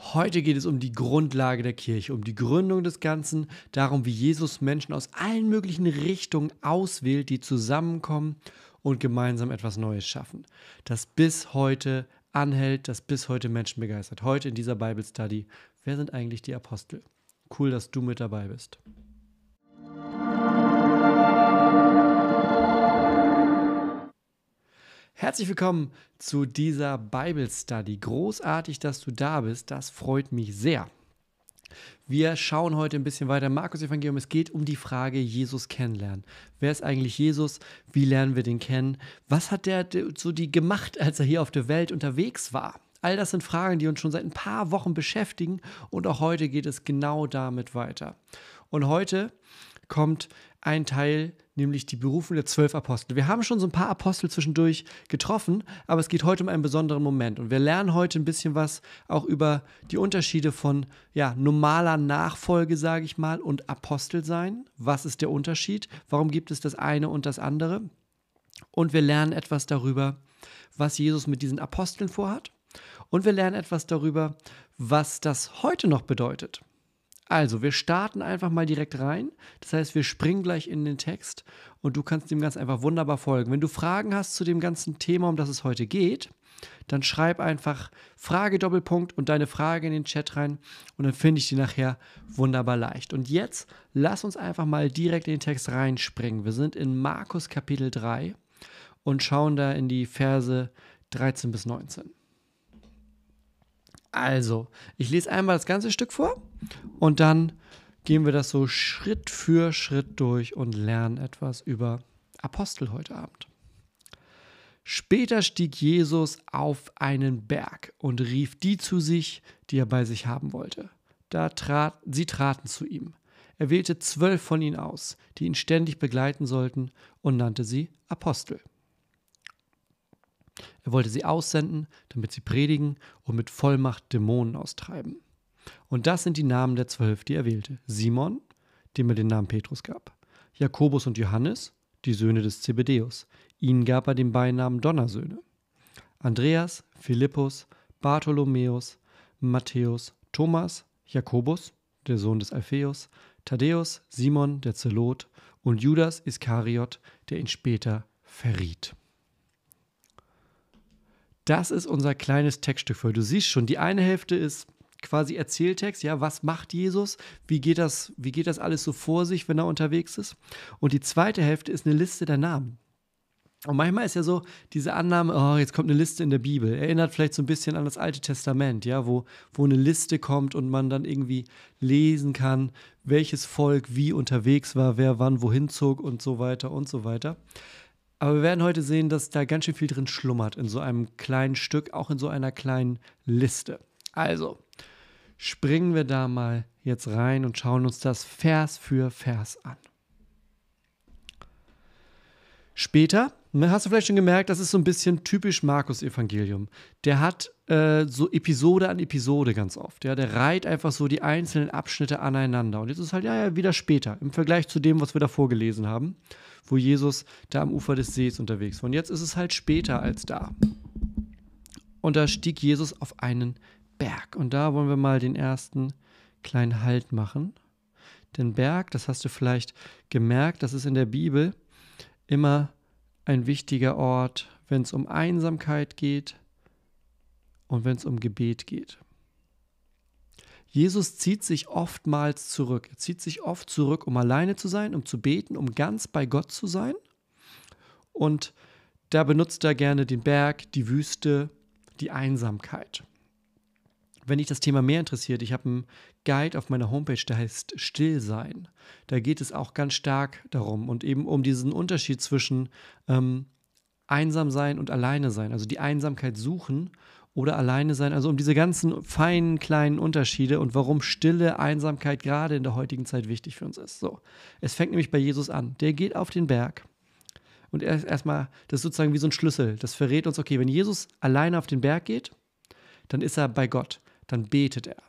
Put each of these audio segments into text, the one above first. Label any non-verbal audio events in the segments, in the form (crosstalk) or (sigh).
Heute geht es um die Grundlage der Kirche, um die Gründung des Ganzen, darum, wie Jesus Menschen aus allen möglichen Richtungen auswählt, die zusammenkommen und gemeinsam etwas Neues schaffen, das bis heute anhält, das bis heute Menschen begeistert. Heute in dieser Bible Study, wer sind eigentlich die Apostel? Cool, dass du mit dabei bist. Herzlich willkommen zu dieser Bible Study. Großartig, dass du da bist. Das freut mich sehr. Wir schauen heute ein bisschen weiter im Markus Evangelium. Es geht um die Frage Jesus kennenlernen. Wer ist eigentlich Jesus? Wie lernen wir den kennen? Was hat der so die gemacht, als er hier auf der Welt unterwegs war? All das sind Fragen, die uns schon seit ein paar Wochen beschäftigen und auch heute geht es genau damit weiter. Und heute kommt ein Teil, nämlich die Berufung der zwölf Apostel. Wir haben schon so ein paar Apostel zwischendurch getroffen, aber es geht heute um einen besonderen Moment. Und wir lernen heute ein bisschen was auch über die Unterschiede von ja, normaler Nachfolge, sage ich mal, und Apostel sein. Was ist der Unterschied? Warum gibt es das eine und das andere? Und wir lernen etwas darüber, was Jesus mit diesen Aposteln vorhat. Und wir lernen etwas darüber, was das heute noch bedeutet. Also, wir starten einfach mal direkt rein. Das heißt, wir springen gleich in den Text und du kannst dem ganz einfach wunderbar folgen. Wenn du Fragen hast zu dem ganzen Thema, um das es heute geht, dann schreib einfach Frage Doppelpunkt und deine Frage in den Chat rein und dann finde ich die nachher wunderbar leicht. Und jetzt lass uns einfach mal direkt in den Text reinspringen. Wir sind in Markus Kapitel 3 und schauen da in die Verse 13 bis 19. Also, ich lese einmal das ganze Stück vor und dann gehen wir das so Schritt für Schritt durch und lernen etwas über Apostel heute Abend. Später stieg Jesus auf einen Berg und rief die zu sich, die er bei sich haben wollte. Da trat, sie traten zu ihm. Er wählte zwölf von ihnen aus, die ihn ständig begleiten sollten, und nannte sie Apostel. Er wollte sie aussenden, damit sie predigen und mit Vollmacht Dämonen austreiben. Und das sind die Namen der zwölf, die er wählte. Simon, dem er den Namen Petrus gab. Jakobus und Johannes, die Söhne des Zebedäus. Ihnen gab er den Beinamen Donnersöhne. Andreas, Philippus, Bartholomäus, Matthäus, Thomas, Jakobus, der Sohn des Alpheus, Thaddäus, Simon, der Zelot und Judas Iskariot, der ihn später verriet. Das ist unser kleines Textstück für. Du siehst schon, die eine Hälfte ist quasi Erzähltext, ja, was macht Jesus? Wie geht das, wie geht das alles so vor sich, wenn er unterwegs ist? Und die zweite Hälfte ist eine Liste der Namen. Und manchmal ist ja so diese Annahme, oh, jetzt kommt eine Liste in der Bibel. Erinnert vielleicht so ein bisschen an das Alte Testament, ja, wo, wo eine Liste kommt und man dann irgendwie lesen kann, welches Volk wie unterwegs war, wer wann wohin zog und so weiter und so weiter. Aber wir werden heute sehen, dass da ganz schön viel drin schlummert in so einem kleinen Stück, auch in so einer kleinen Liste. Also, springen wir da mal jetzt rein und schauen uns das Vers für Vers an. Später, ne, hast du vielleicht schon gemerkt, das ist so ein bisschen typisch Markus-Evangelium. Der hat äh, so Episode an Episode ganz oft. Ja? Der reiht einfach so die einzelnen Abschnitte aneinander. Und jetzt ist halt ja, ja wieder später, im Vergleich zu dem, was wir davor gelesen haben wo Jesus da am Ufer des Sees unterwegs war. Und jetzt ist es halt später als da. Und da stieg Jesus auf einen Berg. Und da wollen wir mal den ersten kleinen Halt machen. Den Berg, das hast du vielleicht gemerkt, das ist in der Bibel immer ein wichtiger Ort, wenn es um Einsamkeit geht und wenn es um Gebet geht. Jesus zieht sich oftmals zurück. Er zieht sich oft zurück, um alleine zu sein, um zu beten, um ganz bei Gott zu sein. Und da benutzt er gerne den Berg, die Wüste, die Einsamkeit. Wenn dich das Thema mehr interessiert, ich habe einen Guide auf meiner Homepage, der heißt Stillsein. Da geht es auch ganz stark darum und eben um diesen Unterschied zwischen ähm, einsam sein und alleine sein, also die Einsamkeit suchen oder alleine sein, also um diese ganzen feinen kleinen Unterschiede und warum stille Einsamkeit gerade in der heutigen Zeit wichtig für uns ist. So, es fängt nämlich bei Jesus an. Der geht auf den Berg und er ist erstmal, das ist sozusagen wie so ein Schlüssel. Das verrät uns, okay, wenn Jesus alleine auf den Berg geht, dann ist er bei Gott, dann betet er.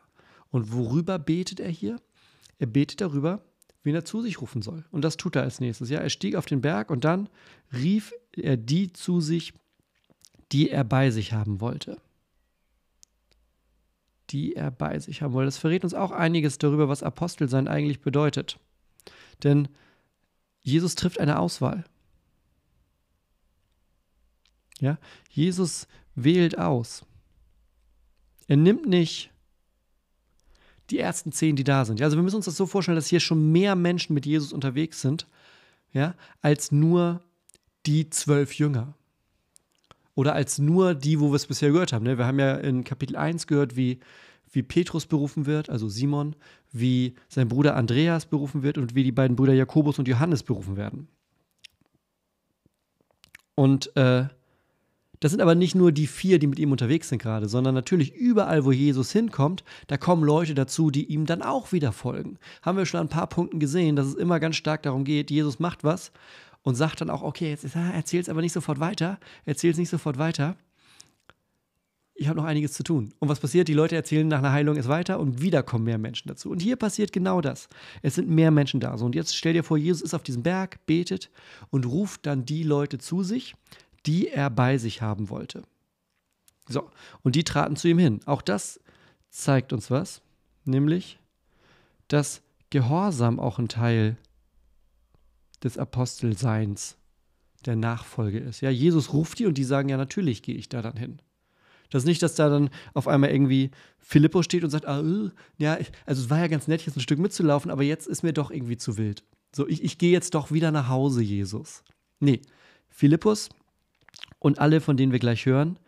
Und worüber betet er hier? Er betet darüber, wen er zu sich rufen soll. Und das tut er als nächstes. Ja, er stieg auf den Berg und dann rief er die zu sich, die er bei sich haben wollte. Die er bei sich haben wollte. Das verrät uns auch einiges darüber, was Apostelsein eigentlich bedeutet. Denn Jesus trifft eine Auswahl. Ja, Jesus wählt aus. Er nimmt nicht die ersten zehn, die da sind. Ja, also wir müssen uns das so vorstellen, dass hier schon mehr Menschen mit Jesus unterwegs sind, ja, als nur die zwölf Jünger. Oder als nur die, wo wir es bisher gehört haben. Ne? Wir haben ja in Kapitel 1 gehört, wie, wie Petrus berufen wird, also Simon, wie sein Bruder Andreas berufen wird und wie die beiden Brüder Jakobus und Johannes berufen werden. Und äh, das sind aber nicht nur die vier, die mit ihm unterwegs sind gerade, sondern natürlich überall, wo Jesus hinkommt, da kommen Leute dazu, die ihm dann auch wieder folgen. Haben wir schon an ein paar Punkten gesehen, dass es immer ganz stark darum geht, Jesus macht was und sagt dann auch, okay, jetzt erzähl es aber nicht sofort weiter, erzähl es nicht sofort weiter. Ich habe noch einiges zu tun. Und was passiert? Die Leute erzählen nach einer Heilung es weiter und wieder kommen mehr Menschen dazu. Und hier passiert genau das. Es sind mehr Menschen da. So, und jetzt stell dir vor, Jesus ist auf diesem Berg, betet und ruft dann die Leute zu sich, die er bei sich haben wollte. So, und die traten zu ihm hin. Auch das zeigt uns was, nämlich, dass Gehorsam auch ein Teil des Apostelseins, der Nachfolge ist. Ja, Jesus ruft die und die sagen, ja, natürlich gehe ich da dann hin. Das ist nicht, dass da dann auf einmal irgendwie Philippus steht und sagt, ah, uh, ja, also es war ja ganz nett, jetzt ein Stück mitzulaufen, aber jetzt ist mir doch irgendwie zu wild. So, ich, ich gehe jetzt doch wieder nach Hause, Jesus. Nee, Philippus und alle, von denen wir gleich hören,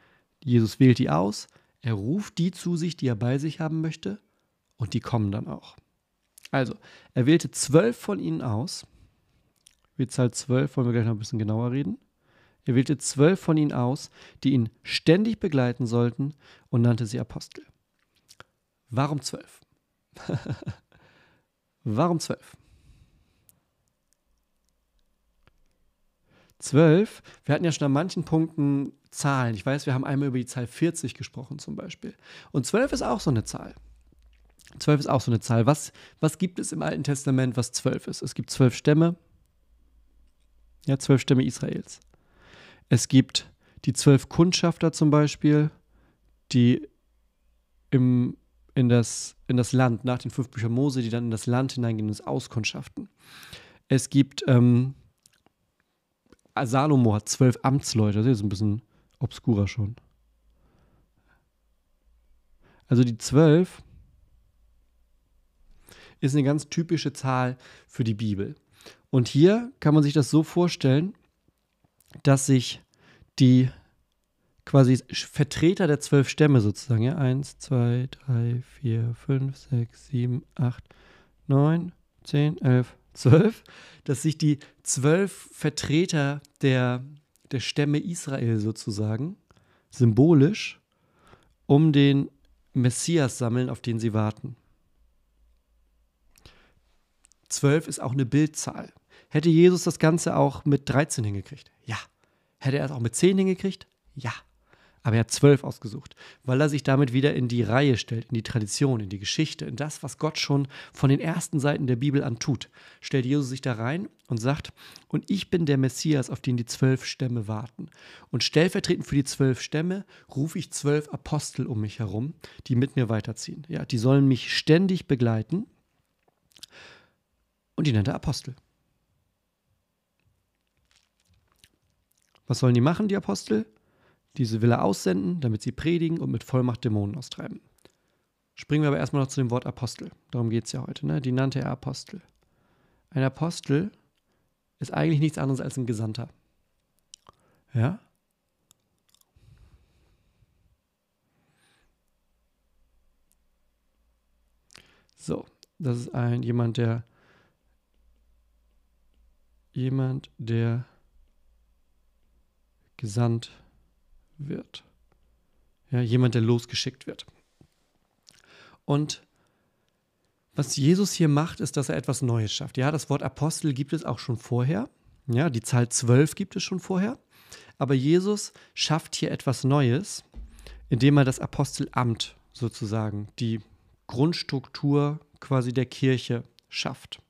Jesus wählt die aus, er ruft die zu sich, die er bei sich haben möchte, und die kommen dann auch. Also, er wählte zwölf von ihnen aus. Wie Zahl zwölf wollen wir gleich noch ein bisschen genauer reden. Er wählte zwölf von ihnen aus, die ihn ständig begleiten sollten und nannte sie Apostel. Warum zwölf? (laughs) Warum zwölf? Zwölf, wir hatten ja schon an manchen Punkten Zahlen. Ich weiß, wir haben einmal über die Zahl 40 gesprochen zum Beispiel. Und zwölf ist auch so eine Zahl. Zwölf ist auch so eine Zahl. Was, was gibt es im Alten Testament, was zwölf ist? Es gibt zwölf Stämme. Ja, zwölf Stämme Israels. Es gibt die zwölf Kundschafter zum Beispiel, die im, in, das, in das Land, nach den fünf Büchern Mose, die dann in das Land hineingehen und es auskundschaften. Es gibt ähm, Salomo hat zwölf Amtsleute, das ist ein bisschen obskurer schon. Also die zwölf ist eine ganz typische Zahl für die Bibel. Und hier kann man sich das so vorstellen, dass sich die quasi Vertreter der zwölf Stämme sozusagen, ja, eins, zwei, drei, vier, fünf, sechs, sieben, acht, neun, zehn, elf, zwölf, dass sich die zwölf Vertreter der, der Stämme Israel sozusagen symbolisch um den Messias sammeln, auf den sie warten. Zwölf ist auch eine Bildzahl. Hätte Jesus das Ganze auch mit 13 hingekriegt? Ja. Hätte er es auch mit 10 hingekriegt? Ja. Aber er hat zwölf ausgesucht, weil er sich damit wieder in die Reihe stellt, in die Tradition, in die Geschichte, in das, was Gott schon von den ersten Seiten der Bibel an tut. Stellt Jesus sich da rein und sagt, und ich bin der Messias, auf den die zwölf Stämme warten. Und stellvertretend für die zwölf Stämme rufe ich zwölf Apostel um mich herum, die mit mir weiterziehen. Ja, die sollen mich ständig begleiten. Und die nennt er Apostel. Was sollen die machen, die Apostel? Diese will er aussenden, damit sie predigen und mit Vollmacht Dämonen austreiben. Springen wir aber erstmal noch zu dem Wort Apostel. Darum geht es ja heute. Ne? Die nannte er Apostel. Ein Apostel ist eigentlich nichts anderes als ein Gesandter. Ja? So, das ist ein jemand, der jemand, der gesandt wird. Ja, jemand, der losgeschickt wird. Und was Jesus hier macht, ist, dass er etwas Neues schafft. Ja, das Wort Apostel gibt es auch schon vorher. Ja, die Zahl 12 gibt es schon vorher. Aber Jesus schafft hier etwas Neues, indem er das Apostelamt sozusagen, die Grundstruktur quasi der Kirche schafft.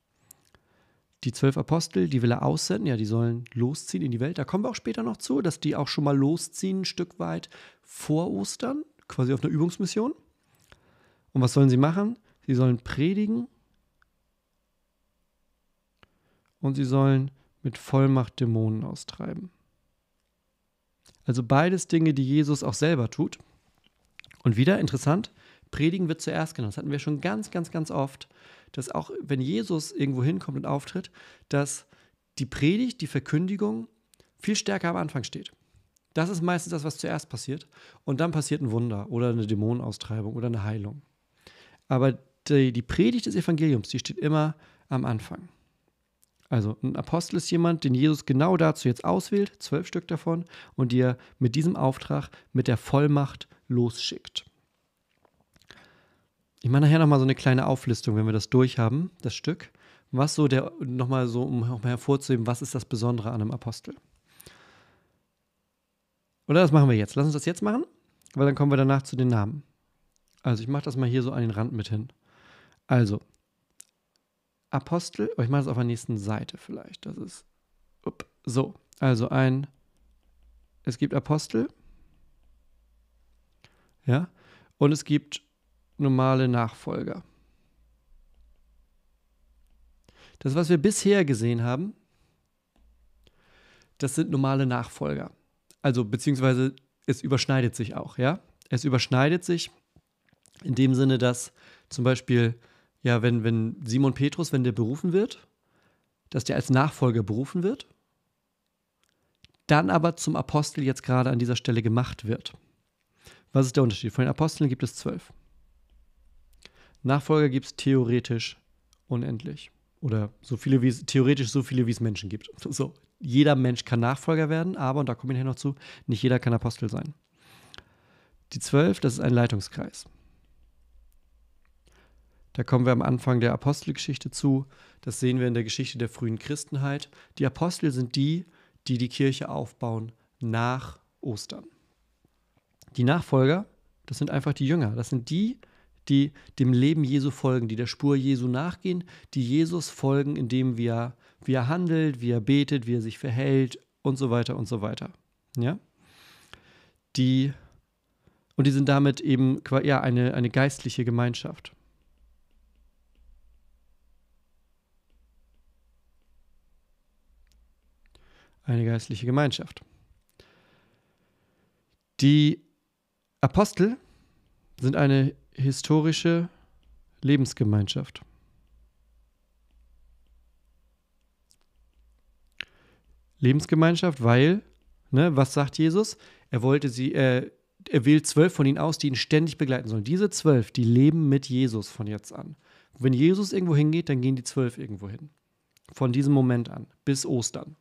Die zwölf Apostel, die will er aussenden, ja, die sollen losziehen in die Welt. Da kommen wir auch später noch zu, dass die auch schon mal losziehen, ein Stück weit vor Ostern, quasi auf einer Übungsmission. Und was sollen sie machen? Sie sollen predigen und sie sollen mit Vollmacht Dämonen austreiben. Also beides Dinge, die Jesus auch selber tut. Und wieder interessant, Predigen wird zuerst genannt. Das hatten wir schon ganz, ganz, ganz oft, dass auch wenn Jesus irgendwo hinkommt und auftritt, dass die Predigt, die Verkündigung viel stärker am Anfang steht. Das ist meistens das, was zuerst passiert. Und dann passiert ein Wunder oder eine Dämonenaustreibung oder eine Heilung. Aber die, die Predigt des Evangeliums, die steht immer am Anfang. Also ein Apostel ist jemand, den Jesus genau dazu jetzt auswählt, zwölf Stück davon, und die er mit diesem Auftrag, mit der Vollmacht losschickt. Ich mache nachher nochmal so eine kleine Auflistung, wenn wir das durchhaben, das Stück. Was so der, nochmal so, um nochmal hervorzuheben, was ist das Besondere an einem Apostel? Oder das machen wir jetzt. Lass uns das jetzt machen, weil dann kommen wir danach zu den Namen. Also ich mache das mal hier so an den Rand mit hin. Also, Apostel, oh, ich mache das auf der nächsten Seite vielleicht. Das ist, up, so, also ein, es gibt Apostel, ja, und es gibt normale Nachfolger. Das, was wir bisher gesehen haben, das sind normale Nachfolger. Also, beziehungsweise es überschneidet sich auch, ja. Es überschneidet sich in dem Sinne, dass zum Beispiel, ja, wenn, wenn Simon Petrus, wenn der berufen wird, dass der als Nachfolger berufen wird, dann aber zum Apostel jetzt gerade an dieser Stelle gemacht wird. Was ist der Unterschied? Von den Aposteln gibt es zwölf. Nachfolger gibt es theoretisch unendlich. Oder so viele wie theoretisch so viele, wie es Menschen gibt. (laughs) So, jeder Mensch kann Nachfolger werden, aber, und da komme ich nachher noch zu, nicht jeder kann Apostel sein. Die zwölf, das ist ein Leitungskreis. Da kommen wir am Anfang der Apostelgeschichte zu. Das sehen wir in der Geschichte der frühen Christenheit. Die Apostel sind die, die die Kirche aufbauen nach Ostern. Die Nachfolger, das sind einfach die Jünger. Das sind die, die dem Leben Jesu folgen, die der Spur Jesu nachgehen, die Jesus folgen, indem wir, wie er handelt, wie er betet, wie er sich verhält und so weiter und so weiter. Ja? Die, und die sind damit eben ja, eine, eine geistliche Gemeinschaft. Eine geistliche Gemeinschaft. Die Apostel sind eine historische Lebensgemeinschaft. Lebensgemeinschaft, weil, ne, was sagt Jesus? Er wollte sie, äh, er wählt zwölf von ihnen aus, die ihn ständig begleiten sollen. Diese zwölf, die leben mit Jesus von jetzt an. Wenn Jesus irgendwo hingeht, dann gehen die zwölf irgendwo hin. Von diesem Moment an, bis Ostern.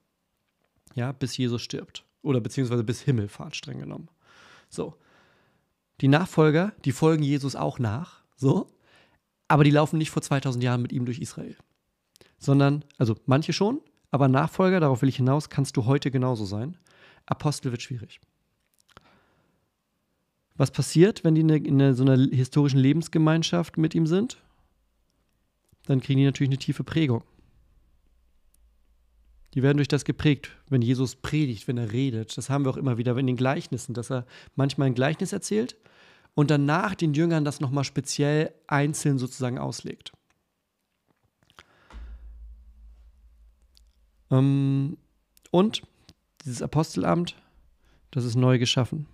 Ja, bis Jesus stirbt. Oder beziehungsweise bis Himmelfahrt, streng genommen. So. Die Nachfolger, die folgen Jesus auch nach, so, aber die laufen nicht vor 2000 Jahren mit ihm durch Israel. Sondern, also manche schon, aber Nachfolger, darauf will ich hinaus, kannst du heute genauso sein. Apostel wird schwierig. Was passiert, wenn die in, eine, so einer historischen Lebensgemeinschaft mit ihm sind? Dann kriegen die natürlich eine tiefe Prägung. Die werden durch das geprägt, wenn Jesus predigt, wenn er redet. Das haben wir auch immer wieder in den Gleichnissen, dass er manchmal ein Gleichnis erzählt und danach den Jüngern das nochmal speziell einzeln sozusagen auslegt. Ähm, und dieses Apostelamt, das ist neu geschaffen.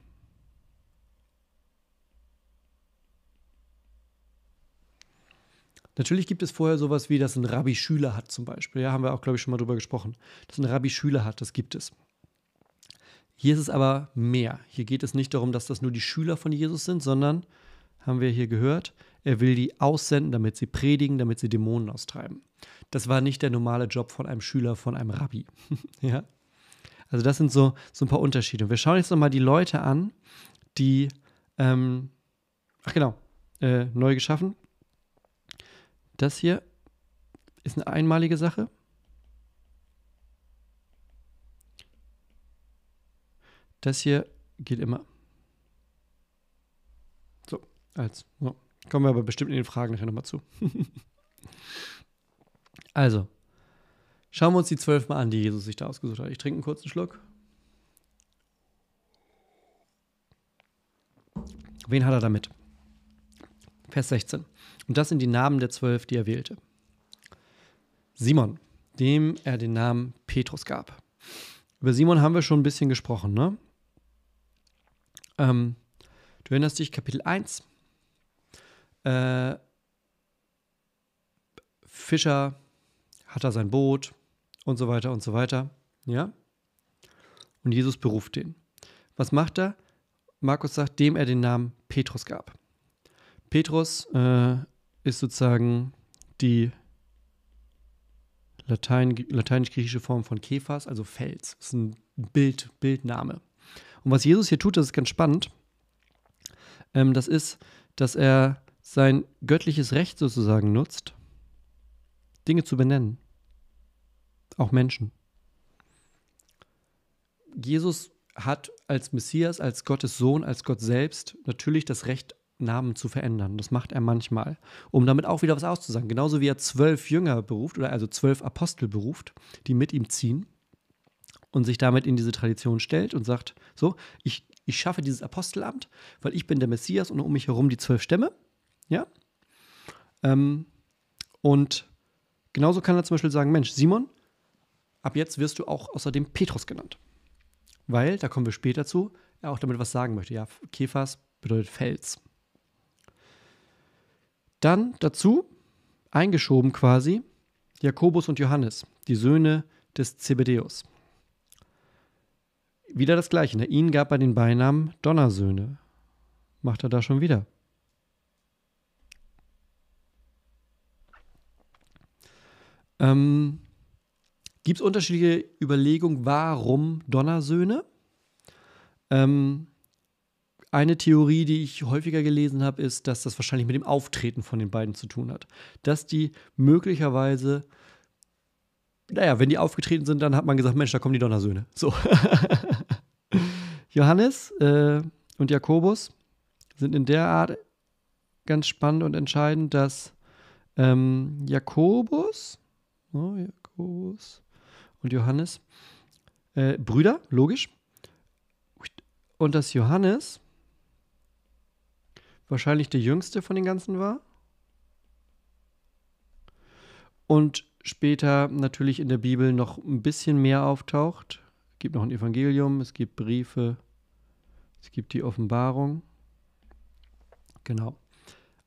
Natürlich gibt es vorher sowas wie, dass ein Rabbi Schüler hat zum Beispiel. Ja, haben wir auch, glaube ich, schon mal drüber gesprochen. Dass ein Rabbi Schüler hat, das gibt es. Hier ist es aber mehr. Hier geht es nicht darum, dass das nur die Schüler von Jesus sind, sondern, haben wir hier gehört, er will die aussenden, damit sie predigen, damit sie Dämonen austreiben. Das war nicht der normale Job von einem Schüler, von einem Rabbi. (laughs) ja? Also das sind so, so ein paar Unterschiede. Und wir schauen jetzt nochmal die Leute an, die, ähm, ach genau, äh, neu geschaffen. Das hier ist eine einmalige Sache. Das hier geht immer. So, als. So. Kommen wir aber bestimmt in den Fragen nachher nochmal zu. (laughs) also, schauen wir uns die zwölf mal an, die Jesus sich da ausgesucht hat. Ich trinke einen kurzen Schluck. Wen hat er damit? Vers 16. Und das sind die Namen der zwölf, die er wählte. Simon, dem er den Namen Petrus gab. Über Simon haben wir schon ein bisschen gesprochen, ne? Ähm, du erinnerst dich, Kapitel 1. Äh, Fischer hat er sein Boot und so weiter und so weiter. Ja? Und Jesus beruft den. Was macht er? Markus sagt, dem er den Namen Petrus gab. Petrus äh, ist sozusagen die Latein, lateinisch-griechische Form von Kephas, also Fels. Das ist ein Bild, Bildname. Und was Jesus hier tut, das ist ganz spannend. Ähm, das ist, dass er sein göttliches Recht sozusagen nutzt, Dinge zu benennen. Auch Menschen. Jesus hat als Messias, als Gottes Sohn, als Gott selbst natürlich das Recht, Namen zu verändern. Das macht er manchmal, um damit auch wieder was auszusagen. Genauso wie er zwölf Jünger beruft, oder also zwölf Apostel beruft, die mit ihm ziehen und sich damit in diese Tradition stellt und sagt: So, ich, ich schaffe dieses Apostelamt, weil ich bin der Messias und um mich herum die zwölf Stämme. Ja. Ähm, und genauso kann er zum Beispiel sagen: Mensch, Simon, ab jetzt wirst du auch außerdem Petrus genannt. Weil, da kommen wir später zu, er auch damit was sagen möchte. Ja, Kephas bedeutet Fels. Dann dazu, eingeschoben quasi, Jakobus und Johannes, die Söhne des Zebedeus. Wieder das Gleiche. Ne? Ihnen gab er den Beinamen Donnersöhne. Macht er da schon wieder. Ähm, Gibt es unterschiedliche Überlegungen, warum Donnersöhne? Ähm, eine Theorie, die ich häufiger gelesen habe, ist, dass das wahrscheinlich mit dem Auftreten von den beiden zu tun hat. Dass die möglicherweise, naja, wenn die aufgetreten sind, dann hat man gesagt, Mensch, da kommen die Donnersöhne. So. (laughs) Johannes äh, und Jakobus sind in der Art ganz spannend und entscheidend, dass ähm, Jakobus, oh, Jakobus und Johannes, äh, Brüder, logisch, und dass Johannes wahrscheinlich der jüngste von den ganzen war. Und später natürlich in der Bibel noch ein bisschen mehr auftaucht. Es gibt noch ein Evangelium, es gibt Briefe, es gibt die Offenbarung. Genau.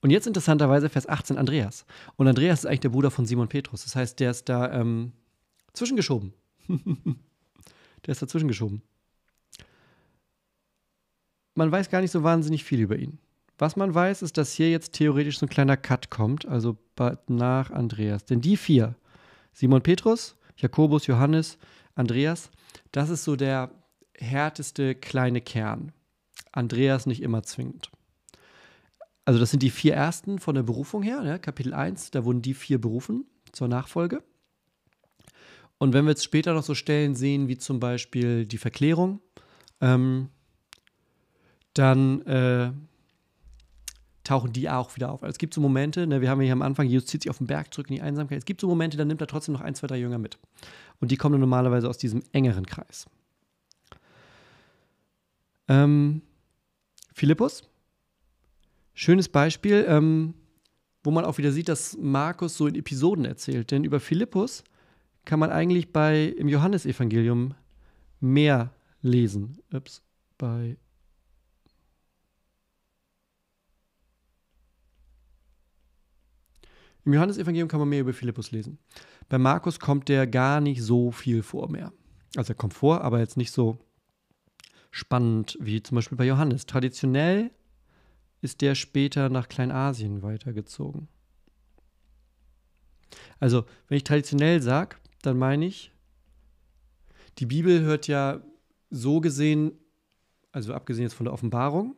Und jetzt interessanterweise Vers 18 Andreas. Und Andreas ist eigentlich der Bruder von Simon Petrus. Das heißt, der ist da ähm, zwischengeschoben. (laughs) der ist dazwischen geschoben. Man weiß gar nicht so wahnsinnig viel über ihn. Was man weiß, ist, dass hier jetzt theoretisch so ein kleiner Cut kommt, also nach Andreas. Denn die vier, Simon Petrus, Jakobus, Johannes, Andreas, das ist so der härteste kleine Kern. Andreas nicht immer zwingend. Also das sind die vier ersten von der Berufung her, ja, Kapitel 1, da wurden die vier berufen zur Nachfolge. Und wenn wir jetzt später noch so Stellen sehen, wie zum Beispiel die Verklärung, ähm, dann äh, tauchen die auch wieder auf. Also es gibt so Momente, ne, wir haben hier am Anfang, Jesus zieht sich auf den Berg zurück in die Einsamkeit. Es gibt so Momente, da nimmt er trotzdem noch ein, zwei, drei Jünger mit. Und die kommen normalerweise aus diesem engeren Kreis. Ähm, Philippus, schönes Beispiel, ähm, wo man auch wieder sieht, dass Markus so in Episoden erzählt. Denn über Philippus kann man eigentlich bei im Johannesevangelium mehr lesen. Ups, bei Im Johannesevangelium kann man mehr über Philippus lesen. Bei Markus kommt der gar nicht so viel vor mehr. Also er kommt vor, aber jetzt nicht so spannend, wie zum Beispiel bei Johannes. Traditionell ist der später nach Kleinasien weitergezogen. Also, wenn ich traditionell sage, dann meine ich, die Bibel hört ja so gesehen, also abgesehen jetzt von der Offenbarung,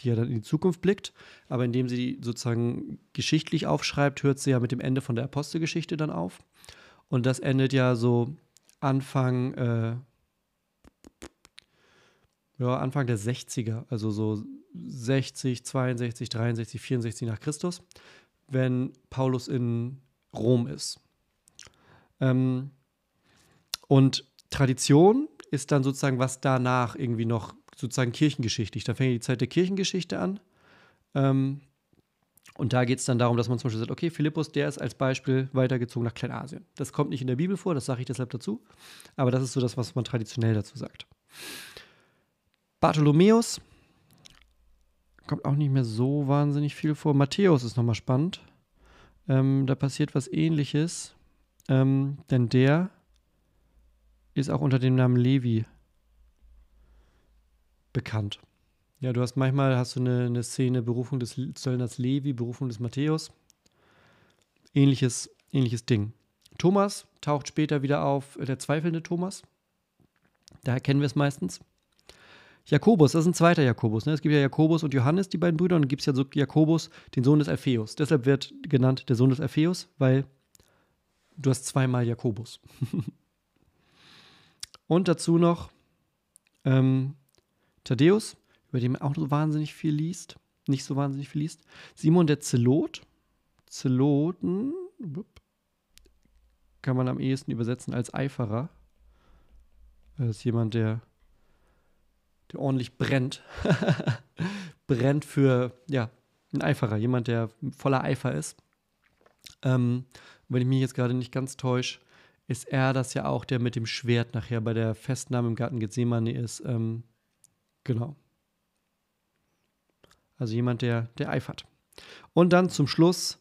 die ja dann in die Zukunft blickt, aber indem sie sozusagen geschichtlich aufschreibt, hört sie ja mit dem Ende von der Apostelgeschichte dann auf. Und das endet ja so Anfang, äh, ja, Anfang der 60er, also so 60, 62, 63, 64 nach Christus, wenn Paulus in Rom ist. Ähm, und Tradition ist dann sozusagen, was danach irgendwie noch sozusagen kirchengeschichtlich. Da fängt die Zeit der Kirchengeschichte an. Ähm, und da geht es dann darum, dass man zum Beispiel sagt, okay, Philippus, der ist als Beispiel weitergezogen nach Kleinasien. Das kommt nicht in der Bibel vor, das sage ich deshalb dazu. Aber das ist so das, was man traditionell dazu sagt. Bartholomäus kommt auch nicht mehr so wahnsinnig viel vor. Matthäus ist nochmal spannend. Ähm, da passiert was ähnliches, ähm, denn der ist auch unter dem Namen Levi bekannt. Ja, du hast manchmal hast du eine, eine Szene Berufung des Zöllners Levi, Berufung des Matthäus. Ähnliches, ähnliches Ding. Thomas taucht später wieder auf, der zweifelnde Thomas. Daher kennen wir es meistens. Jakobus, das ist ein zweiter Jakobus. Ne? Es gibt ja Jakobus und Johannes, die beiden Brüder, und dann gibt es ja so Jakobus, den Sohn des Alpheus. Deshalb wird genannt der Sohn des Alpheus, weil du hast zweimal Jakobus. (laughs) und dazu noch ähm, Thaddäus, über den man auch so wahnsinnig viel liest, nicht so wahnsinnig viel liest. Simon der Zelot, Zeloten, kann man am ehesten übersetzen als Eiferer. Das ist jemand, der der ordentlich brennt. (laughs) brennt für, ja, ein Eiferer, jemand, der voller Eifer ist. Ähm, wenn ich mich jetzt gerade nicht ganz täusche, ist er das ja auch, der mit dem Schwert nachher bei der Festnahme im Garten Gethsemane ist. Ähm, genau. Also jemand, der, der eifert. Und dann zum Schluss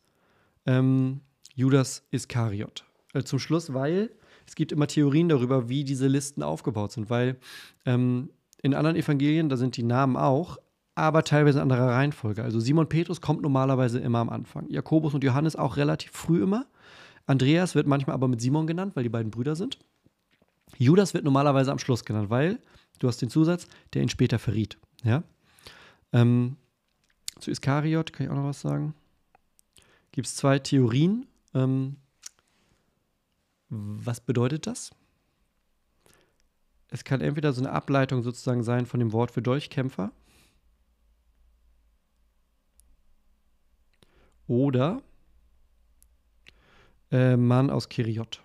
ähm, Judas Iskariot. Äh, zum Schluss, weil es gibt immer Theorien darüber, wie diese Listen aufgebaut sind, weil ähm, in anderen Evangelien, da sind die Namen auch, aber teilweise in anderer Reihenfolge. Also Simon Petrus kommt normalerweise immer am Anfang. Jakobus und Johannes auch relativ früh immer. Andreas wird manchmal aber mit Simon genannt, weil die beiden Brüder sind. Judas wird normalerweise am Schluss genannt, weil du hast den Zusatz, der ihn später verriet. Ja? Ähm, zu Iskariot kann ich auch noch was sagen. Gibt es zwei Theorien. Ähm, was bedeutet das? es kann entweder so eine Ableitung sozusagen sein von dem Wort für Dolchkämpfer oder äh, Mann aus Kiriot.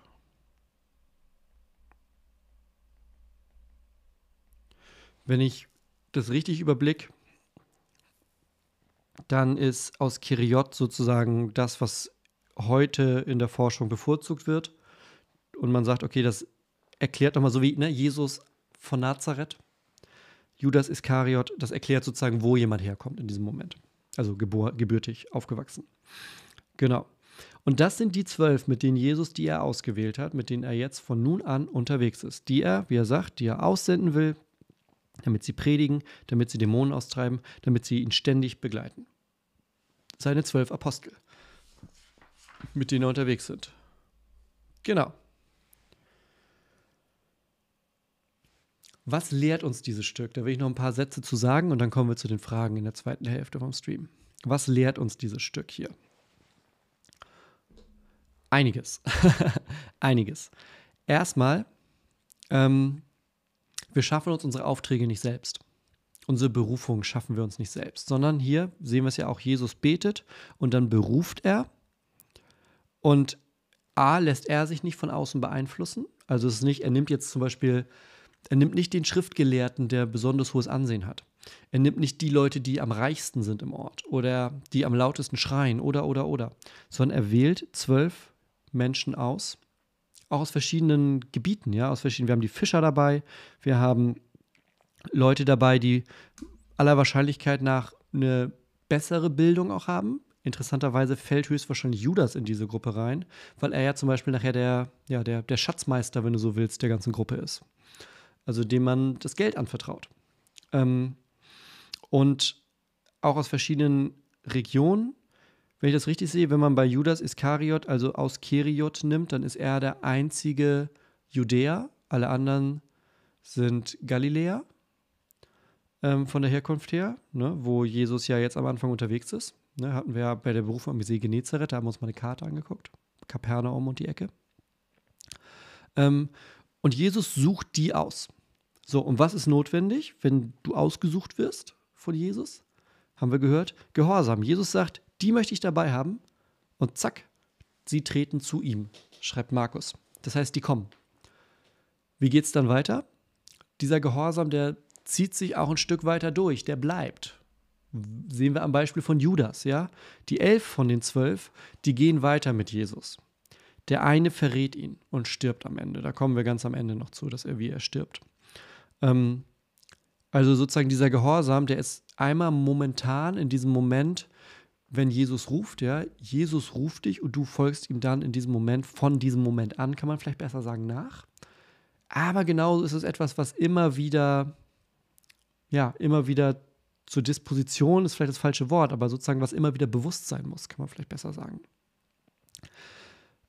Wenn ich das richtig überblick, dann ist aus Kiriot sozusagen das, was heute in der Forschung bevorzugt wird. Und man sagt, okay, das erklärt nochmal so wie ne, Jesus von Nazareth, Judas Iskariot, das erklärt sozusagen, wo jemand herkommt in diesem Moment. Also gebur gebürtig aufgewachsen. Genau. Und das sind die zwölf, mit denen Jesus, die er ausgewählt hat, mit denen er jetzt von nun an unterwegs ist. Die er, wie er sagt, die er aussenden will, damit sie predigen, damit sie Dämonen austreiben, damit sie ihn ständig begleiten. Seine zwölf Apostel, mit denen er unterwegs sind. Genau. Was lehrt uns dieses Stück? Da will ich noch ein paar Sätze zu sagen und dann kommen wir zu den Fragen in der zweiten Hälfte vom Stream. Was lehrt uns dieses Stück hier? Einiges. (laughs) Einiges. Erstmal, ähm, wir schaffen uns unsere Aufträge nicht selbst. Unsere Berufung schaffen wir uns nicht selbst, sondern hier sehen wir es ja auch, Jesus betet und dann beruft er. Und A, lässt er sich nicht von außen beeinflussen. Also es ist nicht, er nimmt jetzt zum Beispiel er nimmt nicht den Schriftgelehrten, der besonders hohes Ansehen hat. Er nimmt nicht die Leute, die am reichsten sind im Ort oder die am lautesten schreien oder, oder, oder, sondern er wählt zwölf Menschen aus, auch aus verschiedenen Gebieten, ja, aus verschiedenen. Wir haben die Fischer dabei, wir haben Leute dabei, die aller Wahrscheinlichkeit nach eine bessere Bildung auch haben. Interessanterweise fällt höchstwahrscheinlich Judas in diese Gruppe rein, weil er ja zum Beispiel nachher der, ja, der, der Schatzmeister, wenn du so willst, der ganzen Gruppe ist also dem man das Geld anvertraut. Ähm, und auch aus verschiedenen Regionen. Wenn ich das richtig sehe, wenn man bei Judas Iskariot, also aus Keriot nimmt, dann ist er der einzige Judäer. Alle anderen sind Galiläer ähm, von der Herkunft her, ne, wo Jesus ja jetzt am Anfang unterwegs ist. Ne, hatten wir ja bei der Berufung am See Genezareth, da haben wir uns mal eine Karte angeguckt. Kapernaum und die Ecke. Ähm, und Jesus sucht die aus. So, und was ist notwendig, wenn du ausgesucht wirst von Jesus? Haben wir gehört? Gehorsam. Jesus sagt, die möchte ich dabei haben. Und zack, sie treten zu ihm, schreibt Markus. Das heißt, die kommen. Wie geht es dann weiter? Dieser Gehorsam, der zieht sich auch ein Stück weiter durch, der bleibt. Sehen wir am Beispiel von Judas, ja? Die elf von den zwölf, die gehen weiter mit Jesus. Der eine verrät ihn und stirbt am Ende. Da kommen wir ganz am Ende noch zu, dass er wie er stirbt. Ähm, also sozusagen dieser Gehorsam, der ist einmal momentan in diesem Moment, wenn Jesus ruft, ja, Jesus ruft dich und du folgst ihm dann in diesem Moment, von diesem Moment an, kann man vielleicht besser sagen, nach. Aber genauso ist es etwas, was immer wieder, ja, immer wieder zur Disposition ist vielleicht das falsche Wort, aber sozusagen, was immer wieder bewusst sein muss, kann man vielleicht besser sagen.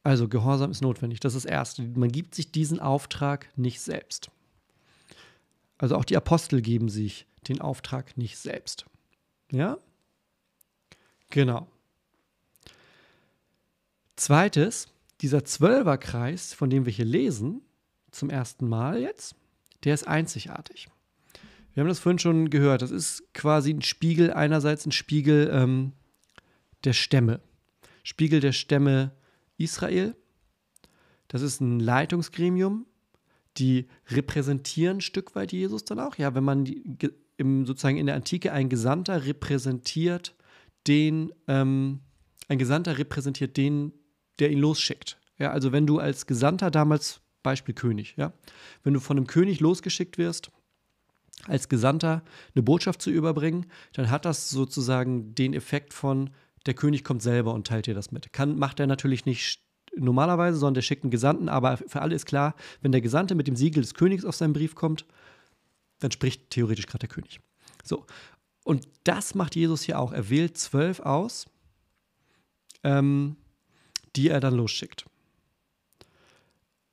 Also Gehorsam ist notwendig. Das ist das Erste. Man gibt sich diesen Auftrag nicht selbst. Also auch die Apostel geben sich den Auftrag nicht selbst. Ja? Genau. Zweites, dieser Zwölferkreis, von dem wir hier lesen, zum ersten Mal jetzt, der ist einzigartig. Wir haben das vorhin schon gehört. Das ist quasi ein Spiegel, einerseits ein Spiegel ähm, der Stämme. Spiegel der Stämme Israel. Das ist ein Leitungsgremium, die repräsentieren ein Stück weit Jesus dann auch. Ja, wenn man die, im, sozusagen in der Antike ein Gesandter repräsentiert den, ähm, ein Gesandter repräsentiert den, der ihn losschickt. Ja, also wenn du als Gesandter damals, Beispiel König, ja, wenn du von einem König losgeschickt wirst, als Gesandter eine Botschaft zu überbringen, dann hat das sozusagen den Effekt von, der König kommt selber und teilt dir das mit. Kann, macht er natürlich nicht normalerweise, sondern der schickt einen Gesandten, aber für alle ist klar, wenn der Gesandte mit dem Siegel des Königs auf seinen Brief kommt, dann spricht theoretisch gerade der König. So. Und das macht Jesus hier auch. Er wählt zwölf aus, ähm, die er dann losschickt.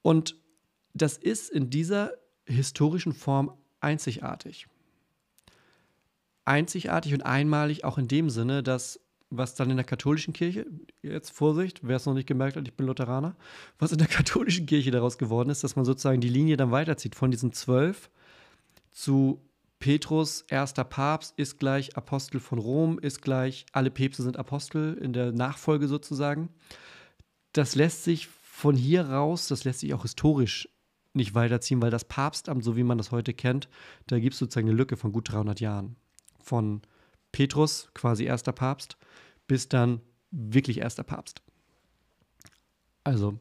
Und das ist in dieser historischen Form einzigartig. Einzigartig und einmalig auch in dem Sinne, dass was dann in der katholischen Kirche, jetzt Vorsicht, wer es noch nicht gemerkt hat, ich bin Lutheraner, was in der (laughs) katholischen Kirche daraus geworden ist, dass man sozusagen die Linie dann weiterzieht von diesen zwölf zu Petrus, erster Papst, ist gleich Apostel von Rom, ist gleich, alle Päpste sind Apostel in der Nachfolge sozusagen. Das lässt sich von hier raus, das lässt sich auch historisch nicht weiterziehen, weil das Papstamt, so wie man das heute kennt, da gibt es sozusagen eine Lücke von gut 300 Jahren. Von Petrus, quasi erster Papst, bis dann wirklich erster Papst. Also,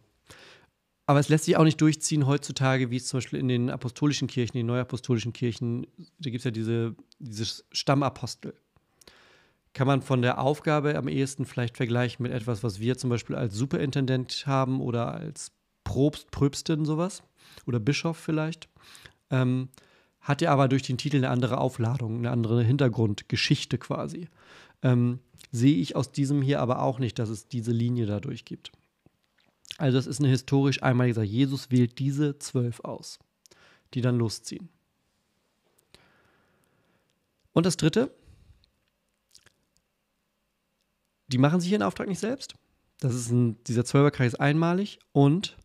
aber es lässt sich auch nicht durchziehen heutzutage, wie es zum Beispiel in den apostolischen Kirchen, den neuapostolischen Kirchen, da gibt es ja diese, dieses Stammapostel. Kann man von der Aufgabe am ehesten vielleicht vergleichen mit etwas, was wir zum Beispiel als Superintendent haben oder als Probst, Pröbstin sowas oder Bischof vielleicht. Ähm, hat ja aber durch den Titel eine andere Aufladung, eine andere Hintergrundgeschichte quasi. Ähm, sehe ich aus diesem hier aber auch nicht, dass es diese Linie dadurch gibt. Also das ist eine historisch einmalige Jesus wählt diese zwölf aus, die dann losziehen. Und das Dritte, die machen sich ihren Auftrag nicht selbst. Das ist ein, dieser Zwölferkreis einmalig und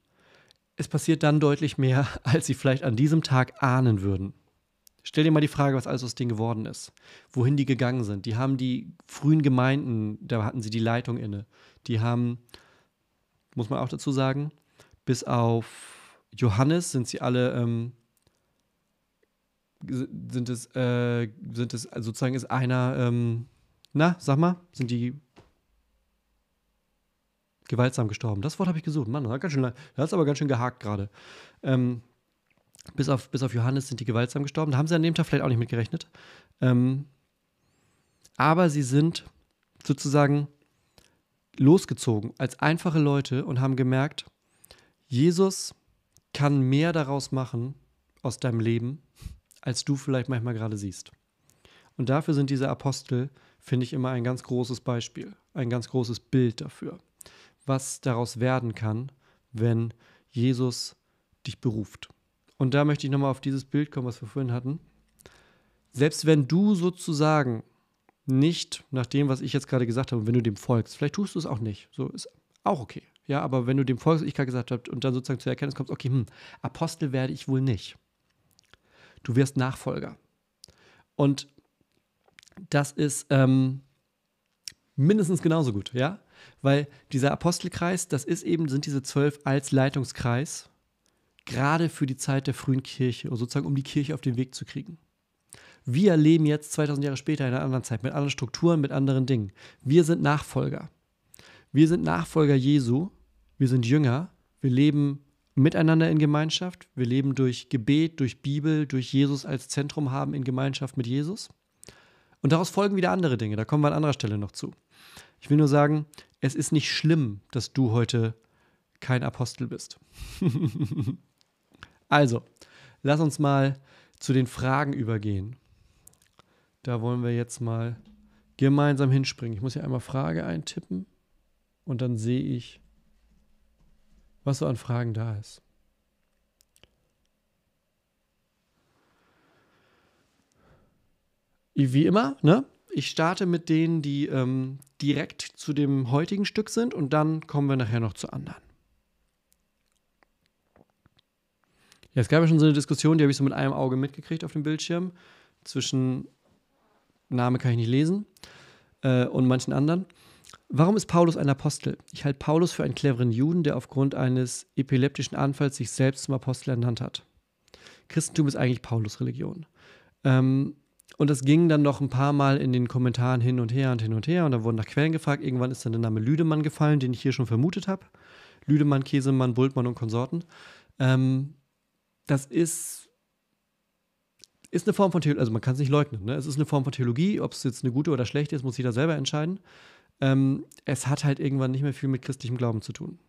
es passiert dann deutlich mehr, (laughs) als sie vielleicht an diesem Tag ahnen würden. Stell dir mal die Frage, was alles aus denen geworden ist. Wohin die gegangen sind. Die haben die frühen Gemeinden, da hatten sie die Leitung inne. Die haben, muss man auch dazu sagen, bis auf Johannes sind sie alle, ähm, sind es, äh, sind es, also sozusagen ist einer, ähm, na, sag mal, sind die gewaltsam gestorben. Das Wort habe ich gesucht. Mann, das hat, ganz schön, das hat aber ganz schön gehakt gerade. Ähm, bis auf, bis auf Johannes sind die gewaltsam gestorben. Da haben sie an dem Tag vielleicht auch nicht mit gerechnet. Ähm, aber sie sind sozusagen losgezogen als einfache Leute und haben gemerkt, Jesus kann mehr daraus machen aus deinem Leben, als du vielleicht manchmal gerade siehst. Und dafür sind diese Apostel, finde ich, immer ein ganz großes Beispiel, ein ganz großes Bild dafür, was daraus werden kann, wenn Jesus dich beruft. Und da möchte ich nochmal auf dieses Bild kommen, was wir vorhin hatten. Selbst wenn du sozusagen nicht nach dem, was ich jetzt gerade gesagt habe, wenn du dem folgst, vielleicht tust du es auch nicht, so ist auch okay. Ja, aber wenn du dem folgst, was ich gerade gesagt habe, und dann sozusagen zur Erkenntnis kommst, okay, hm, Apostel werde ich wohl nicht. Du wirst Nachfolger. Und das ist ähm, mindestens genauso gut, ja? Weil dieser Apostelkreis, das ist eben, sind diese zwölf als Leitungskreis, gerade für die Zeit der frühen Kirche, sozusagen um die Kirche auf den Weg zu kriegen. Wir leben jetzt 2000 Jahre später in einer anderen Zeit, mit anderen Strukturen, mit anderen Dingen. Wir sind Nachfolger. Wir sind Nachfolger Jesu. Wir sind Jünger. Wir leben miteinander in Gemeinschaft. Wir leben durch Gebet, durch Bibel, durch Jesus als Zentrum haben in Gemeinschaft mit Jesus. Und daraus folgen wieder andere Dinge. Da kommen wir an anderer Stelle noch zu. Ich will nur sagen, es ist nicht schlimm, dass du heute kein Apostel bist. (laughs) also, lass uns mal zu den Fragen übergehen. Da wollen wir jetzt mal gemeinsam hinspringen. Ich muss hier einmal Frage eintippen und dann sehe ich, was so an Fragen da ist. Wie immer, ne? Ich starte mit denen, die ähm, direkt zu dem heutigen Stück sind und dann kommen wir nachher noch zu anderen. Ja, es gab ja schon so eine Diskussion, die habe ich so mit einem Auge mitgekriegt auf dem Bildschirm, zwischen Name kann ich nicht lesen, äh, und manchen anderen. Warum ist Paulus ein Apostel? Ich halte Paulus für einen cleveren Juden, der aufgrund eines epileptischen Anfalls sich selbst zum Apostel ernannt hat. Christentum ist eigentlich Paulus-Religion. Ähm, und das ging dann noch ein paar Mal in den Kommentaren hin und her und hin und her. Und da wurden nach Quellen gefragt. Irgendwann ist dann der Name Lüdemann gefallen, den ich hier schon vermutet habe. Lüdemann, Käsemann, Bultmann und Konsorten. Ähm, das ist ist eine Form von Theologie, also man kann es nicht leugnen. Ne? Es ist eine Form von Theologie, ob es jetzt eine gute oder schlechte ist, muss jeder selber entscheiden. Ähm, es hat halt irgendwann nicht mehr viel mit christlichem Glauben zu tun.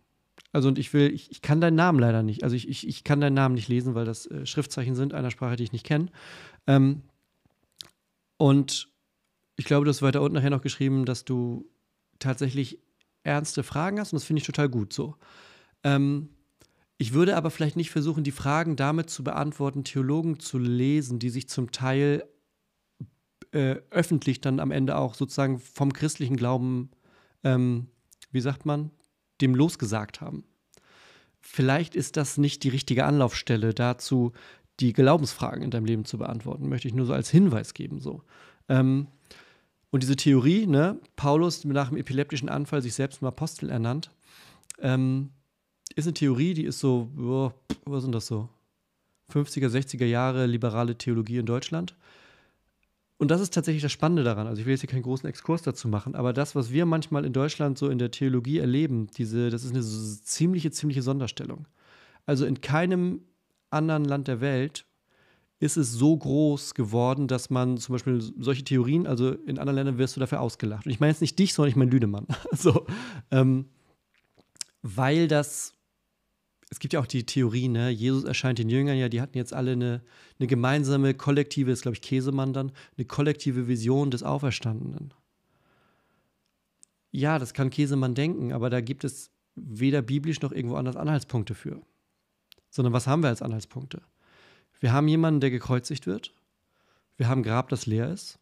Also und ich will, ich, ich kann deinen Namen leider nicht, also ich, ich, ich kann deinen Namen nicht lesen, weil das äh, Schriftzeichen sind einer Sprache, die ich nicht kenne. Ähm, und ich glaube, du hast weiter unten nachher noch geschrieben, dass du tatsächlich ernste Fragen hast und das finde ich total gut so. Ähm, ich würde aber vielleicht nicht versuchen, die Fragen damit zu beantworten, Theologen zu lesen, die sich zum Teil äh, öffentlich dann am Ende auch sozusagen vom christlichen Glauben, ähm, wie sagt man, dem losgesagt haben. Vielleicht ist das nicht die richtige Anlaufstelle dazu, die Glaubensfragen in deinem Leben zu beantworten. Möchte ich nur so als Hinweis geben. So. Ähm, und diese Theorie, ne, Paulus nach dem epileptischen Anfall sich selbst zum Apostel ernannt, ähm, ist eine Theorie, die ist so, oh, was sind das so? 50er, 60er Jahre liberale Theologie in Deutschland. Und das ist tatsächlich das Spannende daran. Also ich will jetzt hier keinen großen Exkurs dazu machen, aber das, was wir manchmal in Deutschland so in der Theologie erleben, diese, das ist eine ziemliche, ziemliche Sonderstellung. Also in keinem anderen Land der Welt ist es so groß geworden, dass man zum Beispiel solche Theorien, also in anderen Ländern wirst du dafür ausgelacht. Und ich meine jetzt nicht dich, sondern ich meine Lüdemann. (laughs) so, ähm, weil das es gibt ja auch die Theorie, ne? Jesus erscheint den Jüngern ja, die hatten jetzt alle eine, eine gemeinsame, kollektive, das ist glaube ich Käsemann dann, eine kollektive Vision des Auferstandenen. Ja, das kann Käsemann denken, aber da gibt es weder biblisch noch irgendwo anders Anhaltspunkte für. Sondern was haben wir als Anhaltspunkte? Wir haben jemanden, der gekreuzigt wird. Wir haben Grab, das leer ist.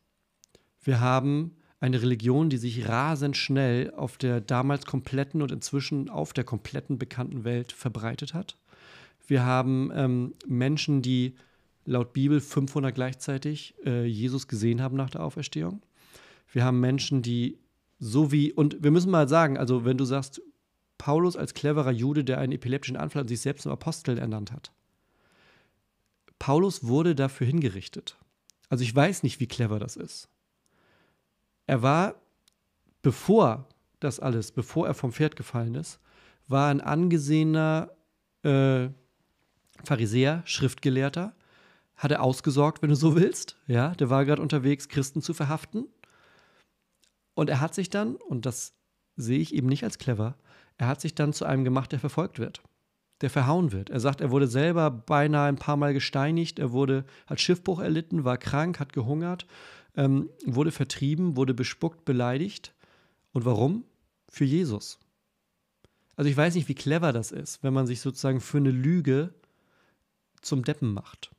Wir haben eine Religion, die sich rasend schnell auf der damals kompletten und inzwischen auf der kompletten bekannten Welt verbreitet hat. Wir haben ähm, Menschen, die laut Bibel 500 gleichzeitig äh, Jesus gesehen haben nach der Auferstehung. Wir haben Menschen, die so wie, und wir müssen mal sagen, also wenn du sagst, Paulus als cleverer Jude, der einen epileptischen Anfall an sich selbst zum Apostel ernannt hat. Paulus wurde dafür hingerichtet. Also ich weiß nicht, wie clever das ist. Er war, bevor das alles, bevor er vom Pferd gefallen ist, war ein angesehener äh, Pharisäer, Schriftgelehrter, hatte ausgesorgt, wenn du so willst. Ja, der war gerade unterwegs, Christen zu verhaften. Und er hat sich dann, und das sehe ich eben nicht als clever, er hat sich dann zu einem gemacht, der verfolgt wird. der verhauen wird. Er sagt, er wurde selber beinahe ein paar Mal gesteinigt, er wurde, hat Schiffbruch erlitten, war krank, hat gehungert, ähm, wurde vertrieben, wurde bespuckt, beleidigt. Und warum? Für Jesus. Also ich weiß nicht, wie clever das ist, wenn man sich sozusagen für eine Lüge zum Deppen macht.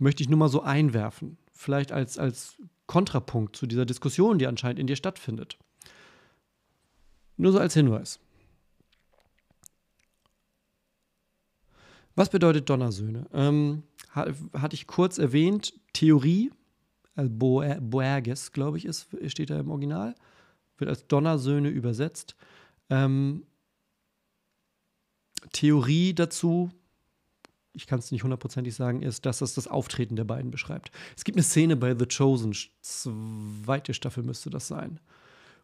Möchte ich nur mal so einwerfen. Vielleicht als, als Kontrapunkt zu dieser Diskussion, die anscheinend in dir stattfindet. Nur so als Hinweis. Was bedeutet Donnersöhne? Ähm, hatte ich kurz erwähnt, Theorie, also Boerges, glaube ich, ist, steht da im Original, wird als Donnersöhne übersetzt. Ähm, Theorie dazu, ich kann es nicht hundertprozentig sagen, ist, dass das das Auftreten der beiden beschreibt. Es gibt eine Szene bei The Chosen, zweite Staffel müsste das sein,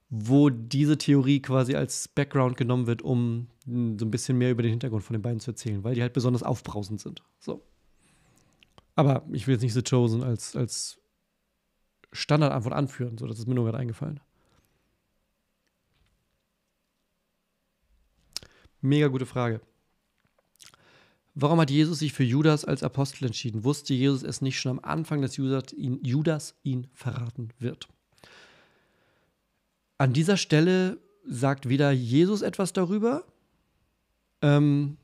wo diese Theorie quasi als Background genommen wird, um so ein bisschen mehr über den Hintergrund von den beiden zu erzählen, weil die halt besonders aufbrausend sind. So. Aber ich will jetzt nicht The Chosen als, als Standardantwort anführen, so das ist mir nur gerade eingefallen. Mega gute Frage. Warum hat Jesus sich für Judas als Apostel entschieden? Wusste Jesus es nicht schon am Anfang, dass Judas ihn, Judas ihn verraten wird? An dieser Stelle sagt weder Jesus etwas darüber, ähm,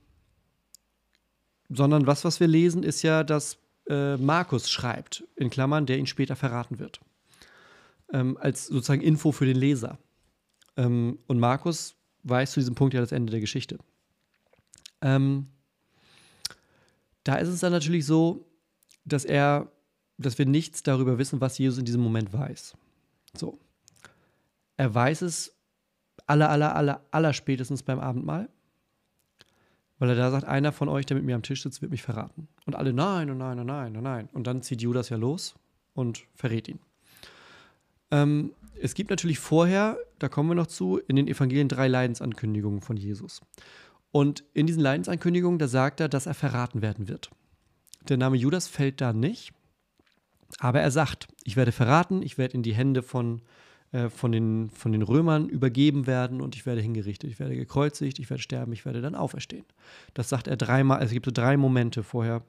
sondern was, was wir lesen, ist ja, dass äh, Markus schreibt, in Klammern, der ihn später verraten wird. Ähm, als sozusagen Info für den Leser. Ähm, und Markus weiß zu diesem Punkt ja das Ende der Geschichte. Ähm, da ist es dann natürlich so, dass er, dass wir nichts darüber wissen, was Jesus in diesem Moment weiß. So. Er weiß es aller, aller, aller, aller spätestens beim Abendmahl, weil er da sagt, einer von euch, der mit mir am Tisch sitzt, wird mich verraten. Und alle, nein, und nein, und nein, und nein. Und dann zieht Judas ja los und verrät ihn. Ähm, es gibt natürlich vorher, da kommen wir noch zu, in den Evangelien drei Leidensankündigungen von Jesus. Und in diesen Leidensankündigungen, da sagt er, dass er verraten werden wird. Der Name Judas fällt da nicht, aber er sagt, ich werde verraten, ich werde in die Hände von äh, von, den, von den Römern übergeben werden und ich werde hingerichtet, ich werde gekreuzigt, ich werde sterben, ich werde dann auferstehen. Das sagt er dreimal, also es gibt so drei Momente vorher,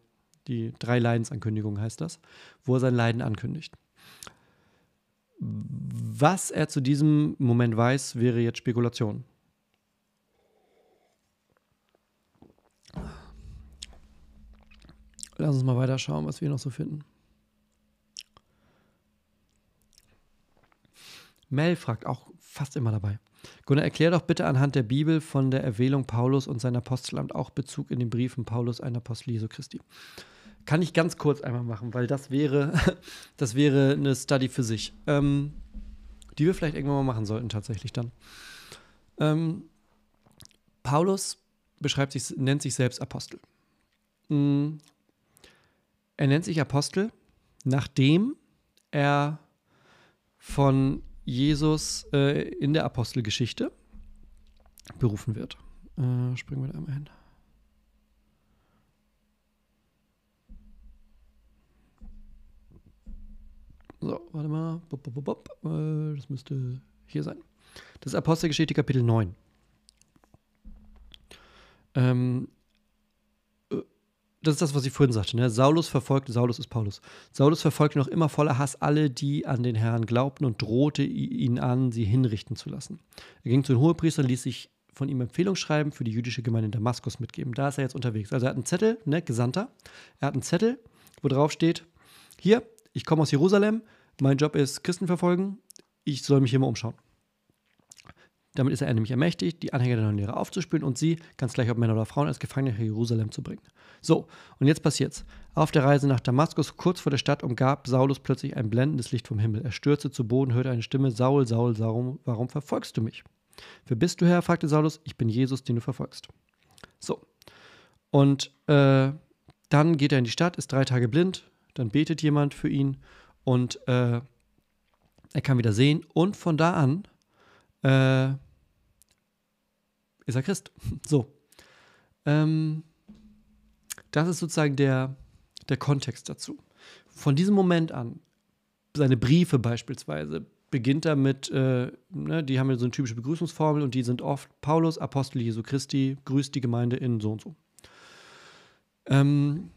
die drei Leidensankündigungen heißt das, wo er sein Leiden ankündigt. Was er zu diesem Moment weiß, wäre jetzt Spekulation. Lass uns mal weiter schauen, was wir noch so finden. Mel fragt auch fast immer dabei. Gunnar, erklär doch bitte anhand der Bibel von der Erwählung Paulus und sein Apostelamt auch Bezug in den Briefen Paulus, ein Apostel Jesu Christi. Kann ich ganz kurz einmal machen, weil das wäre, (laughs) das wäre eine Study für sich, ähm, die wir vielleicht irgendwann mal machen sollten, tatsächlich dann. Ähm, Paulus beschreibt sich, nennt sich selbst Apostel. Mhm. Er nennt sich Apostel, nachdem er von Jesus äh, in der Apostelgeschichte berufen wird. Äh, springen wir da einmal hin. So, warte mal. Bop, bop, bop, äh, das müsste hier sein. Das Apostelgeschichte Kapitel 9. Ähm, das ist das, was ich vorhin sagte. Ne? Saulus verfolgte, Saulus ist Paulus. Saulus verfolgte noch immer voller Hass alle, die an den Herrn glaubten und drohte ihn an, sie hinrichten zu lassen. Er ging zu den Hohepriestern, ließ sich von ihm Empfehlungsschreiben für die jüdische Gemeinde in Damaskus mitgeben. Da ist er jetzt unterwegs. Also er hat einen Zettel, ne, Gesandter. Er hat einen Zettel, wo drauf steht: Hier, ich komme aus Jerusalem, mein Job ist Christen verfolgen, ich soll mich hier mal umschauen. Damit ist er nämlich ermächtigt, die Anhänger der neuen Lehre aufzuspüren und sie, ganz gleich ob Männer oder Frauen, als Gefangene nach Jerusalem zu bringen. So, und jetzt passiert's. Auf der Reise nach Damaskus, kurz vor der Stadt, umgab Saulus plötzlich ein blendendes Licht vom Himmel. Er stürzte zu Boden, hörte eine Stimme: Saul, Saul, Saul, warum verfolgst du mich? Wer bist du, Herr? fragte Saulus. Ich bin Jesus, den du verfolgst. So. Und äh, dann geht er in die Stadt, ist drei Tage blind, dann betet jemand für ihn und äh, er kann wieder sehen. Und von da an äh, ist er Christ. So. Ähm, das ist sozusagen der, der Kontext dazu. Von diesem Moment an, seine Briefe beispielsweise, beginnt er mit, äh, ne, die haben ja so eine typische Begrüßungsformel und die sind oft Paulus, Apostel Jesu Christi, grüßt die Gemeinde in so und so. Ähm,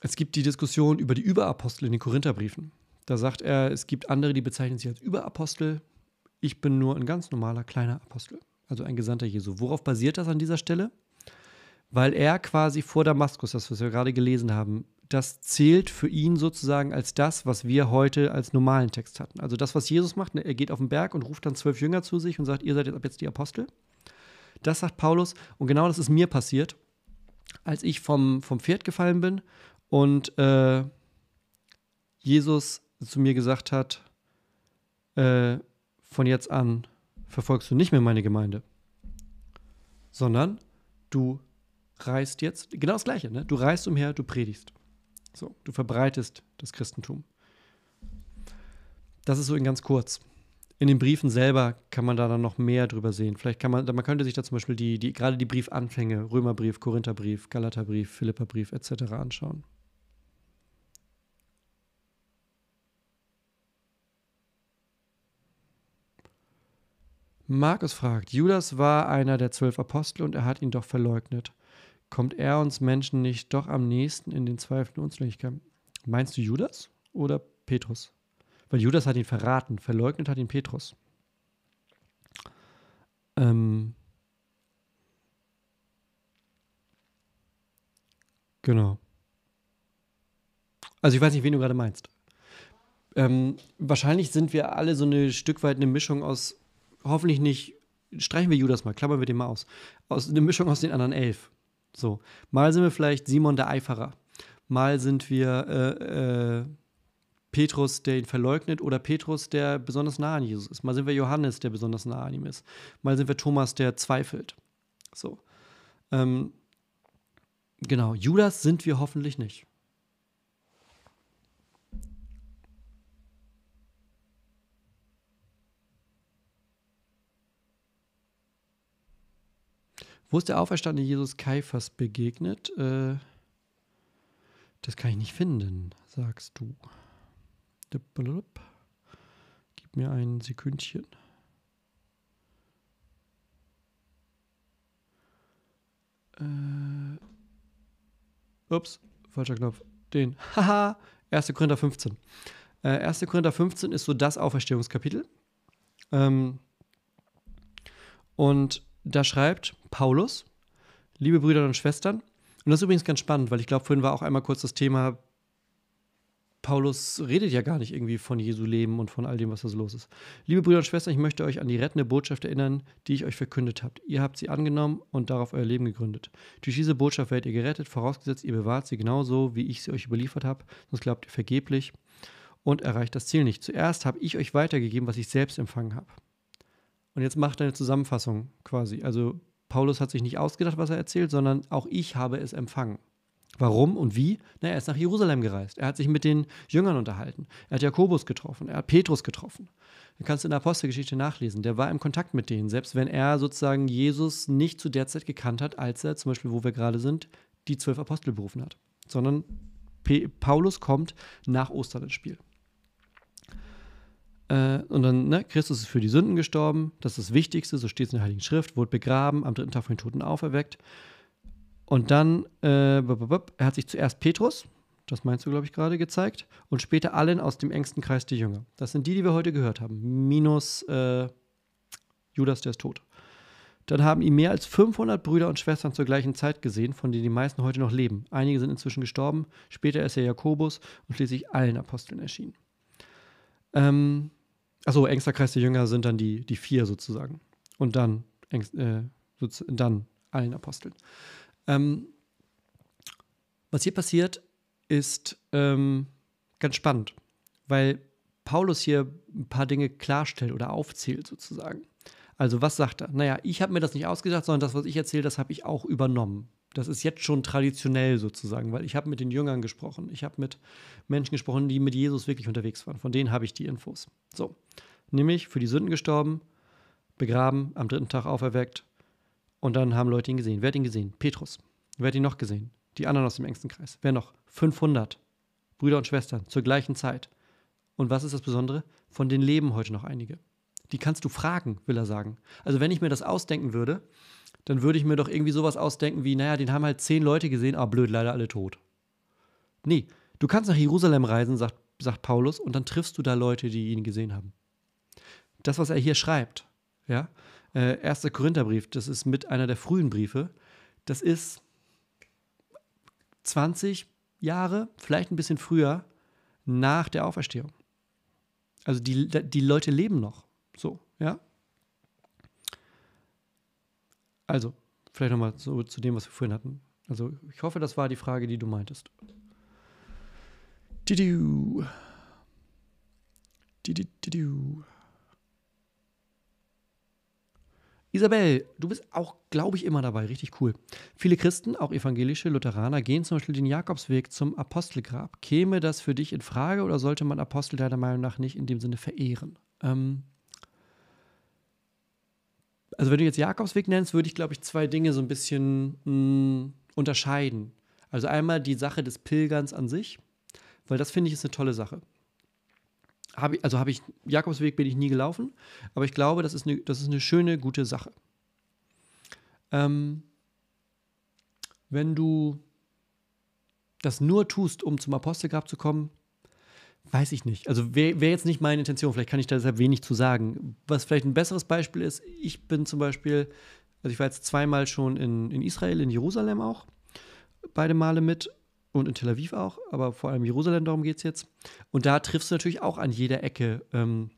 es gibt die Diskussion über die Überapostel in den Korintherbriefen. Da sagt er, es gibt andere, die bezeichnen sich als Überapostel. Ich bin nur ein ganz normaler kleiner Apostel, also ein Gesandter Jesu. Worauf basiert das an dieser Stelle? Weil er quasi vor Damaskus, das was wir gerade gelesen haben, das zählt für ihn sozusagen als das, was wir heute als normalen Text hatten. Also das, was Jesus macht, ne, er geht auf den Berg und ruft dann zwölf Jünger zu sich und sagt, ihr seid jetzt ab jetzt die Apostel. Das sagt Paulus und genau das ist mir passiert, als ich vom, vom Pferd gefallen bin und äh, Jesus zu mir gesagt hat, äh, von jetzt an verfolgst du nicht mehr meine Gemeinde, sondern du reist jetzt, genau das Gleiche, ne? du reist umher, du predigst. So, du verbreitest das Christentum. Das ist so in ganz kurz. In den Briefen selber kann man da dann noch mehr drüber sehen. Vielleicht kann man, man könnte sich da zum Beispiel die, die gerade die Briefanfänge, Römerbrief, Korintherbrief, Galaterbrief, Philipperbrief etc. anschauen. Markus fragt, Judas war einer der zwölf Apostel und er hat ihn doch verleugnet kommt er uns Menschen nicht doch am nächsten in den Zweifeln und Unzulänglichkeiten? Meinst du Judas oder Petrus? Weil Judas hat ihn verraten, verleugnet hat ihn Petrus. Ähm genau. Also ich weiß nicht, wen du gerade meinst. Ähm, wahrscheinlich sind wir alle so ein Stück weit eine Mischung aus, hoffentlich nicht, streichen wir Judas mal, klammern wir den mal aus, aus eine Mischung aus den anderen elf. So, mal sind wir vielleicht Simon der Eiferer, mal sind wir äh, äh, Petrus, der ihn verleugnet, oder Petrus, der besonders nah an Jesus ist. Mal sind wir Johannes, der besonders nah an ihm ist. Mal sind wir Thomas, der zweifelt. So. Ähm, genau, Judas sind wir hoffentlich nicht. Wo ist der auferstandene Jesus Kaiphas begegnet? Äh, das kann ich nicht finden, sagst du. Gib mir ein Sekündchen. Äh, ups, falscher Knopf. Den. (laughs) Haha, 1. Korinther 15. Äh, 1. Korinther 15 ist so das Auferstehungskapitel. Ähm, und da schreibt Paulus, liebe Brüder und Schwestern, und das ist übrigens ganz spannend, weil ich glaube, vorhin war auch einmal kurz das Thema, Paulus redet ja gar nicht irgendwie von Jesu Leben und von all dem, was da so los ist. Liebe Brüder und Schwestern, ich möchte euch an die rettende Botschaft erinnern, die ich euch verkündet habe. Ihr habt sie angenommen und darauf euer Leben gegründet. Durch diese Botschaft werdet ihr gerettet, vorausgesetzt, ihr bewahrt sie genauso, wie ich sie euch überliefert habe, sonst glaubt ihr vergeblich und erreicht das Ziel nicht. Zuerst habe ich euch weitergegeben, was ich selbst empfangen habe. Und jetzt macht er eine Zusammenfassung quasi. Also Paulus hat sich nicht ausgedacht, was er erzählt, sondern auch ich habe es empfangen. Warum und wie? Na, er ist nach Jerusalem gereist. Er hat sich mit den Jüngern unterhalten. Er hat Jakobus getroffen. Er hat Petrus getroffen. Du kannst in der Apostelgeschichte nachlesen. Der war im Kontakt mit denen, selbst wenn er sozusagen Jesus nicht zu der Zeit gekannt hat, als er zum Beispiel, wo wir gerade sind, die zwölf Apostel berufen hat. Sondern Paulus kommt nach Ostern ins Spiel. Äh, und dann, ne, Christus ist für die Sünden gestorben, das ist das Wichtigste, so steht es in der Heiligen Schrift, wurde begraben, am dritten Tag von den Toten auferweckt. Und dann, äh, er hat sich zuerst Petrus, das meinst du, glaube ich, gerade gezeigt, und später allen aus dem engsten Kreis der Jünger. Das sind die, die wir heute gehört haben, minus äh, Judas, der ist tot. Dann haben ihn mehr als 500 Brüder und Schwestern zur gleichen Zeit gesehen, von denen die meisten heute noch leben. Einige sind inzwischen gestorben, später ist er Jakobus und schließlich allen Aposteln erschienen. Ähm, Achso, engster Kreis der Jünger sind dann die, die vier sozusagen. Und dann, engst, äh, dann allen Aposteln. Ähm, was hier passiert, ist ähm, ganz spannend, weil Paulus hier ein paar Dinge klarstellt oder aufzählt sozusagen. Also was sagt er? Naja, ich habe mir das nicht ausgedacht, sondern das, was ich erzähle, das habe ich auch übernommen. Das ist jetzt schon traditionell sozusagen, weil ich habe mit den Jüngern gesprochen. Ich habe mit Menschen gesprochen, die mit Jesus wirklich unterwegs waren. Von denen habe ich die Infos. So, nämlich für die Sünden gestorben, begraben, am dritten Tag auferweckt. Und dann haben Leute ihn gesehen. Wer hat ihn gesehen? Petrus. Wer hat ihn noch gesehen? Die anderen aus dem engsten Kreis. Wer noch? 500 Brüder und Schwestern zur gleichen Zeit. Und was ist das Besondere? Von denen leben heute noch einige. Die kannst du fragen, will er sagen. Also wenn ich mir das ausdenken würde, dann würde ich mir doch irgendwie sowas ausdenken wie, naja, den haben halt zehn Leute gesehen, aber blöd, leider alle tot. Nee, du kannst nach Jerusalem reisen, sagt, sagt Paulus, und dann triffst du da Leute, die ihn gesehen haben. Das, was er hier schreibt, ja, äh, 1. Korintherbrief, das ist mit einer der frühen Briefe, das ist 20 Jahre, vielleicht ein bisschen früher, nach der Auferstehung. Also die, die Leute leben noch. So, ja. Also, vielleicht nochmal so zu dem, was wir vorhin hatten. Also, ich hoffe, das war die Frage, die du meintest. Didu. Didu. Isabel, du bist auch, glaube ich, immer dabei. Richtig cool. Viele Christen, auch evangelische Lutheraner, gehen zum Beispiel den Jakobsweg zum Apostelgrab. Käme das für dich in Frage oder sollte man Apostel deiner Meinung nach nicht in dem Sinne verehren? Ähm also, wenn du jetzt Jakobsweg nennst, würde ich, glaube ich, zwei Dinge so ein bisschen mh, hm, unterscheiden. Also einmal die Sache des Pilgerns an sich, weil das finde ich ist eine tolle Sache hab ich, also habe ich, Jakobsweg bin ich nie gelaufen, aber ich glaube, das ist eine, das ist eine schöne, gute Sache. Ähm, wenn du das nur tust, um zum Apostelgrab zu kommen, weiß ich nicht. Also wäre wär jetzt nicht meine Intention, vielleicht kann ich da deshalb wenig zu sagen. Was vielleicht ein besseres Beispiel ist, ich bin zum Beispiel, also ich war jetzt zweimal schon in, in Israel, in Jerusalem auch, beide Male mit und in Tel Aviv auch, aber vor allem Jerusalem, darum geht es jetzt. Und da triffst du natürlich auch an jeder Ecke ähm,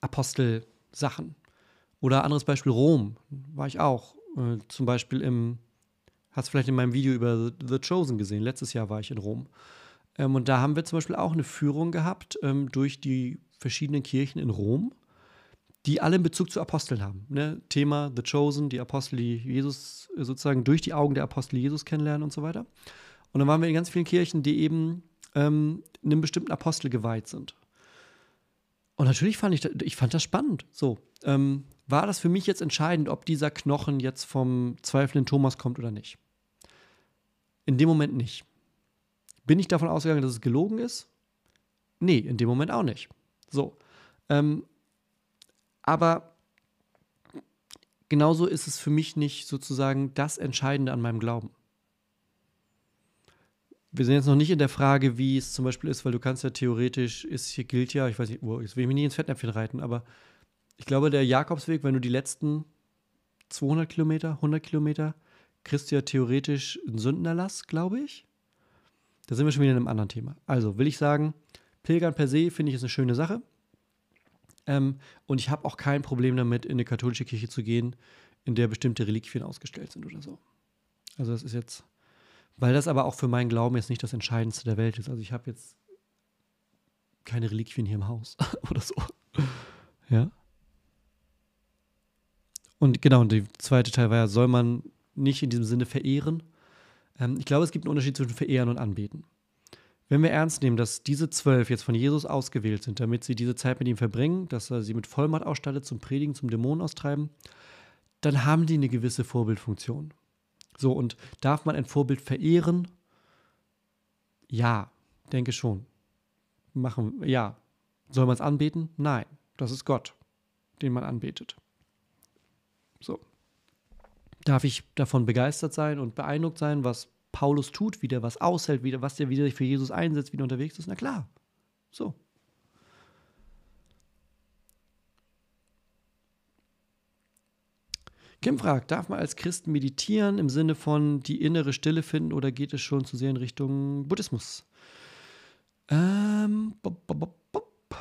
Apostelsachen. Oder anderes Beispiel Rom, war ich auch. Äh, zum Beispiel im, hast du vielleicht in meinem Video über The Chosen gesehen, letztes Jahr war ich in Rom. Ähm, und da haben wir zum Beispiel auch eine Führung gehabt ähm, durch die verschiedenen Kirchen in Rom, die alle einen Bezug zu Aposteln haben. Ne? Thema The Chosen, die Apostel, die Jesus sozusagen durch die Augen der Apostel Jesus kennenlernen und so weiter. Und dann waren wir in ganz vielen Kirchen, die eben ähm, einem bestimmten Apostel geweiht sind. Und natürlich fand ich, ich fand das spannend. So, ähm, war das für mich jetzt entscheidend, ob dieser Knochen jetzt vom zweifelnden Thomas kommt oder nicht? In dem Moment nicht. Bin ich davon ausgegangen, dass es gelogen ist? Nee, in dem Moment auch nicht. So. Ähm, aber genauso ist es für mich nicht sozusagen das Entscheidende an meinem Glauben wir sind jetzt noch nicht in der Frage, wie es zum Beispiel ist, weil du kannst ja theoretisch, ist hier gilt ja, ich weiß nicht, oh, jetzt will ich mich nicht ins Fettnäpfchen reiten, aber ich glaube, der Jakobsweg, wenn du die letzten 200 Kilometer, 100 Kilometer, kriegst du ja theoretisch einen Sündenerlass, glaube ich. Da sind wir schon wieder in einem anderen Thema. Also will ich sagen, Pilgern per se finde ich ist eine schöne Sache. Ähm, und ich habe auch kein Problem damit, in eine katholische Kirche zu gehen, in der bestimmte Reliquien ausgestellt sind oder so. Also das ist jetzt weil das aber auch für meinen Glauben jetzt nicht das Entscheidendste der Welt ist. Also ich habe jetzt keine Reliquien hier im Haus (laughs) oder so. Ja. Und genau, und der zweite Teil war ja, soll man nicht in diesem Sinne verehren? Ähm, ich glaube, es gibt einen Unterschied zwischen verehren und anbeten. Wenn wir ernst nehmen, dass diese zwölf jetzt von Jesus ausgewählt sind, damit sie diese Zeit mit ihm verbringen, dass er sie mit Vollmacht ausstattet zum Predigen, zum Dämonen austreiben, dann haben die eine gewisse Vorbildfunktion. So, und darf man ein Vorbild verehren? Ja, denke schon. Machen, ja. Soll man es anbeten? Nein, das ist Gott, den man anbetet. So. Darf ich davon begeistert sein und beeindruckt sein, was Paulus tut, wie der was aushält, wie der, was der wieder sich für Jesus einsetzt, wie der unterwegs ist? Na klar. So. Kim fragt, darf man als Christ meditieren im Sinne von die innere Stille finden oder geht es schon zu sehr in Richtung Buddhismus? Ähm, bop, bop, bop.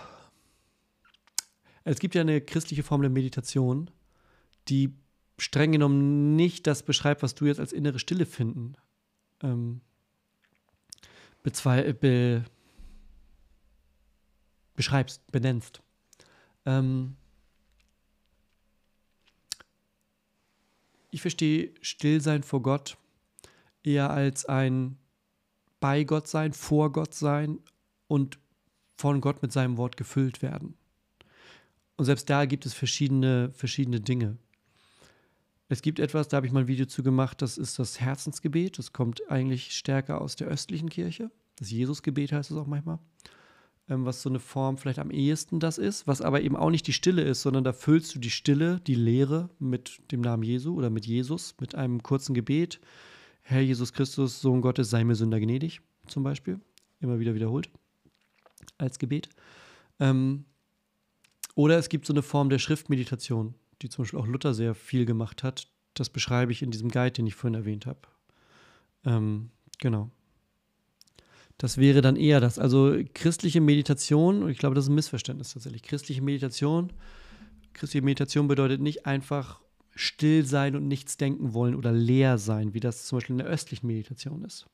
Es gibt ja eine christliche Form der Meditation, die streng genommen nicht das beschreibt, was du jetzt als innere Stille finden ähm, be beschreibst, benennst. Ähm, ich verstehe Stillsein vor Gott eher als ein bei Gott sein, vor Gott sein und von Gott mit seinem Wort gefüllt werden. Und selbst da gibt es verschiedene, verschiedene Dinge. Es gibt etwas, da habe ich mal ein Video zu gemacht, das ist das Herzensgebet. Das kommt eigentlich stärker aus der östlichen Kirche. Das Jesusgebet heißt es auch manchmal. ähm, was so eine Form vielleicht am ehesten das ist, was aber eben auch nicht die Stille ist, sondern da füllst du die Stille, die Leere mit dem Namen Jesu oder mit Jesus, mit einem kurzen Gebet. Herr Jesus Christus, Sohn Gottes, sei mir Sünder gnädig, zum Beispiel. Immer wieder wiederholt als Gebet. Ähm, oder es gibt so eine Form der Schriftmeditation, die zum Beispiel auch Luther sehr viel gemacht hat. Das beschreibe ich in diesem Guide, den ich vorhin erwähnt habe. Ähm, genau. Das wäre dann eher das. Also christliche Meditation, und ich glaube, das ist ein Missverständnis tatsächlich. Christliche Meditation, christliche Meditation bedeutet nicht einfach still sein und nichts denken wollen oder leer sein, wie das zum Beispiel in der östlichen Meditation ist.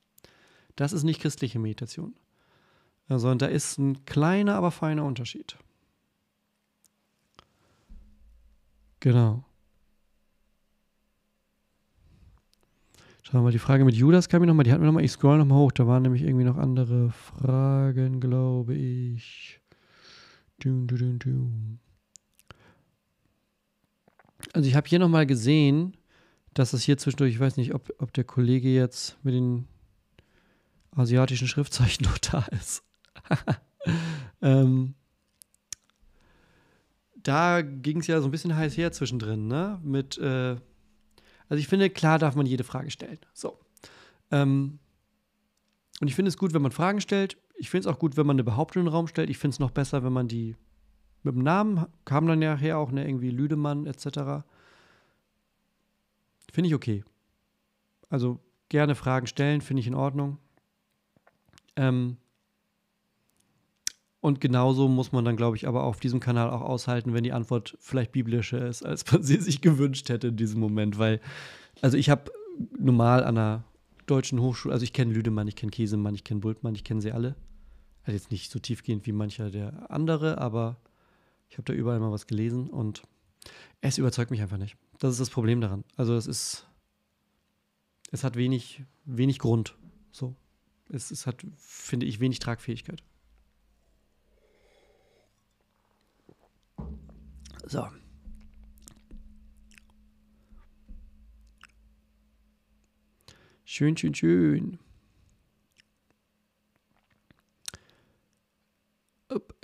Das ist nicht christliche Meditation. Sondern da ist ein kleiner, aber feiner Unterschied. Genau. Schauen wir mal, die Frage mit Judas kam mir nochmal, die hatten wir nochmal, ich scroll nochmal hoch, da waren nämlich irgendwie noch andere Fragen, glaube ich. Dum, dum, dum, also ich habe hier nochmal gesehen, dass es hier zwischendurch, ich weiß nicht, ob, ob der Kollege jetzt mit den asiatischen Schriftzeichen (laughs) noch da ist. (laughs) ähm, da ging es ja so ein bisschen heiß her zwischendrin, ne? Mit, äh, also ich finde, klar darf man jede Frage stellen. So. Ähm, und ich finde es gut, wenn man Fragen stellt. Ich finde es auch gut, wenn man eine Behauptung in den Raum stellt. Ich finde es noch besser, wenn man die mit dem Namen kam dann nachher auch, ne, irgendwie Lüdemann etc. Finde ich okay. Also gerne Fragen stellen, finde ich in Ordnung. Ähm, und genauso muss man dann, glaube ich, aber auf diesem Kanal auch aushalten, wenn die Antwort vielleicht biblischer ist, als man sie (laughs) sich gewünscht hätte in diesem Moment. Weil, also ich habe normal an einer deutschen Hochschule, also ich kenne Lüdemann, ich kenne Käsemann, ich kenne Bultmann, ich kenne sie alle. Also jetzt nicht so tiefgehend wie mancher der andere, aber ich habe da überall mal was gelesen und es überzeugt mich einfach nicht. Das ist das Problem daran. Also es ist, es hat wenig, wenig Grund. So. Es, es hat, finde ich, wenig Tragfähigkeit. So. Schön, schön, schön.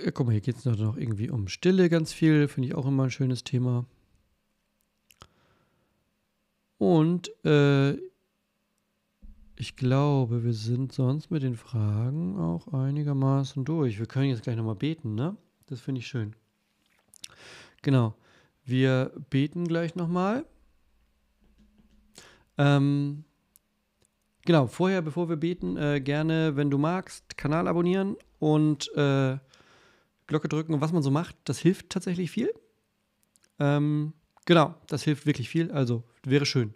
Ja, guck mal, hier geht es noch irgendwie um Stille ganz viel. Finde ich auch immer ein schönes Thema. Und äh, ich glaube, wir sind sonst mit den Fragen auch einigermaßen durch. Wir können jetzt gleich nochmal beten, ne? Das finde ich schön. Genau. Wir beten gleich nochmal. Ähm, genau, vorher, bevor wir beten, äh, gerne, wenn du magst, Kanal abonnieren und äh, Glocke drücken und was man so macht. Das hilft tatsächlich viel. Ähm, genau, das hilft wirklich viel. Also wäre schön.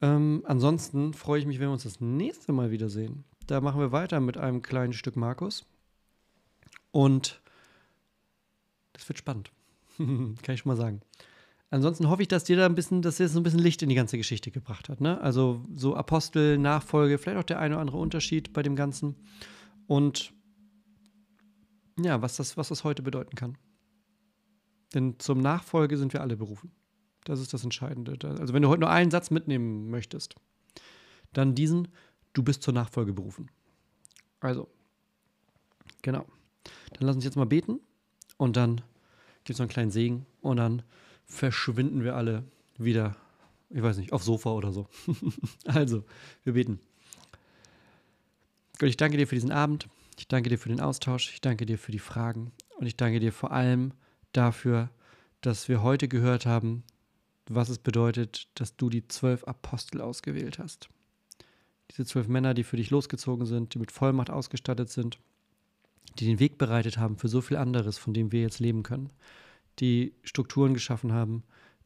Ähm, ansonsten freue ich mich, wenn wir uns das nächste Mal wiedersehen. Da machen wir weiter mit einem kleinen Stück Markus. Und das wird spannend. (laughs) Kann ich schon mal sagen. Ansonsten hoffe ich, dass dir da ein bisschen, dass dir so ein bisschen Licht in die ganze Geschichte gebracht hat. Ne? Also so Apostel, Nachfolge, vielleicht auch der eine oder andere Unterschied bei dem Ganzen. Und ja, was das, was das heute bedeuten kann. Denn zum Nachfolge sind wir alle berufen. Das ist das Entscheidende. Also wenn du heute nur einen Satz mitnehmen möchtest, dann diesen, du bist zur Nachfolge berufen. Also, genau. Dann lass uns jetzt mal beten und dann gibt es noch einen kleinen Segen und dann verschwinden wir alle wieder, ich weiß nicht, aufs Sofa oder so. (laughs) also, wir beten. Gott, ich danke dir für diesen Abend. Ich danke dir für den Austausch. Ich danke dir für die Fragen. Und ich danke dir vor allem dafür, dass wir heute gehört haben, was es bedeutet, dass du die zwölf Apostel ausgewählt hast. Diese zwölf Männer, die für dich losgezogen sind, die mit Vollmacht ausgestattet sind, die den Weg bereitet haben für so viel anderes, von dem wir jetzt leben können, die Strukturen geschaffen haben,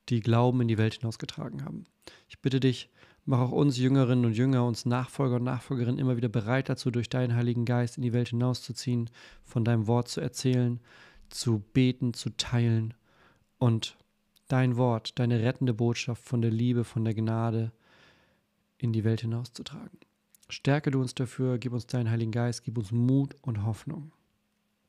die Glauben in die Welt hinausgetragen haben. Ich bitte dich, mach auch uns Jüngerinnen und Jünger, uns Nachfolger und Nachfolgerinnen immer wieder bereit dazu, durch deinen Heiligen Geist in die Welt hinauszuziehen, von deinem Wort zu erzählen, zu beten, zu teilen und dein Wort, deine rettende Botschaft von der Liebe, von der Gnade in die Welt hinauszutragen. Stärke du uns dafür, gib uns deinen Heiligen Geist, gib uns Mut und Hoffnung.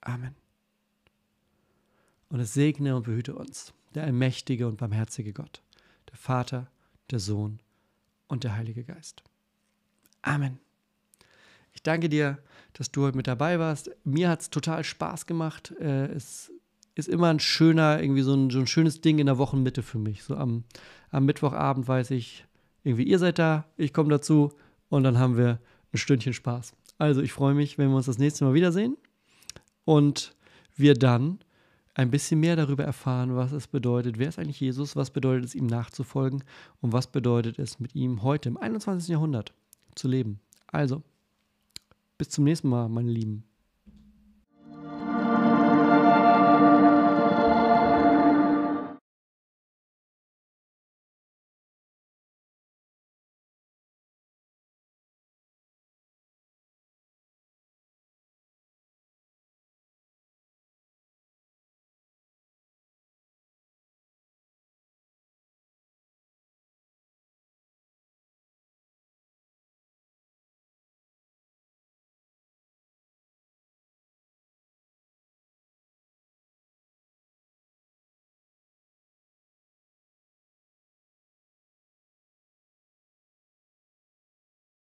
Amen. Und es segne und behüte uns, der allmächtige und barmherzige Gott, der Vater, der Sohn und der Heilige Geist. Amen. Ich danke dir, dass du heute mit dabei warst. Mir hat es total Spaß gemacht. Äh, es ist immer ein schöner, irgendwie so ein, so ein schönes Ding in der Wochenmitte für mich. So am, am Mittwochabend weiß ich, irgendwie ihr seid da, ich komme dazu und dann haben wir ein Stündchen Spaß. Also ich freue mich, wenn wir uns das nächste Mal wiedersehen und wir dann ein bisschen mehr darüber erfahren, was es bedeutet, wer ist eigentlich Jesus, was bedeutet es, ihm nachzufolgen und was bedeutet es, mit ihm heute im 21. Jahrhundert zu leben. Also, bis zum nächsten Mal, meine Lieben.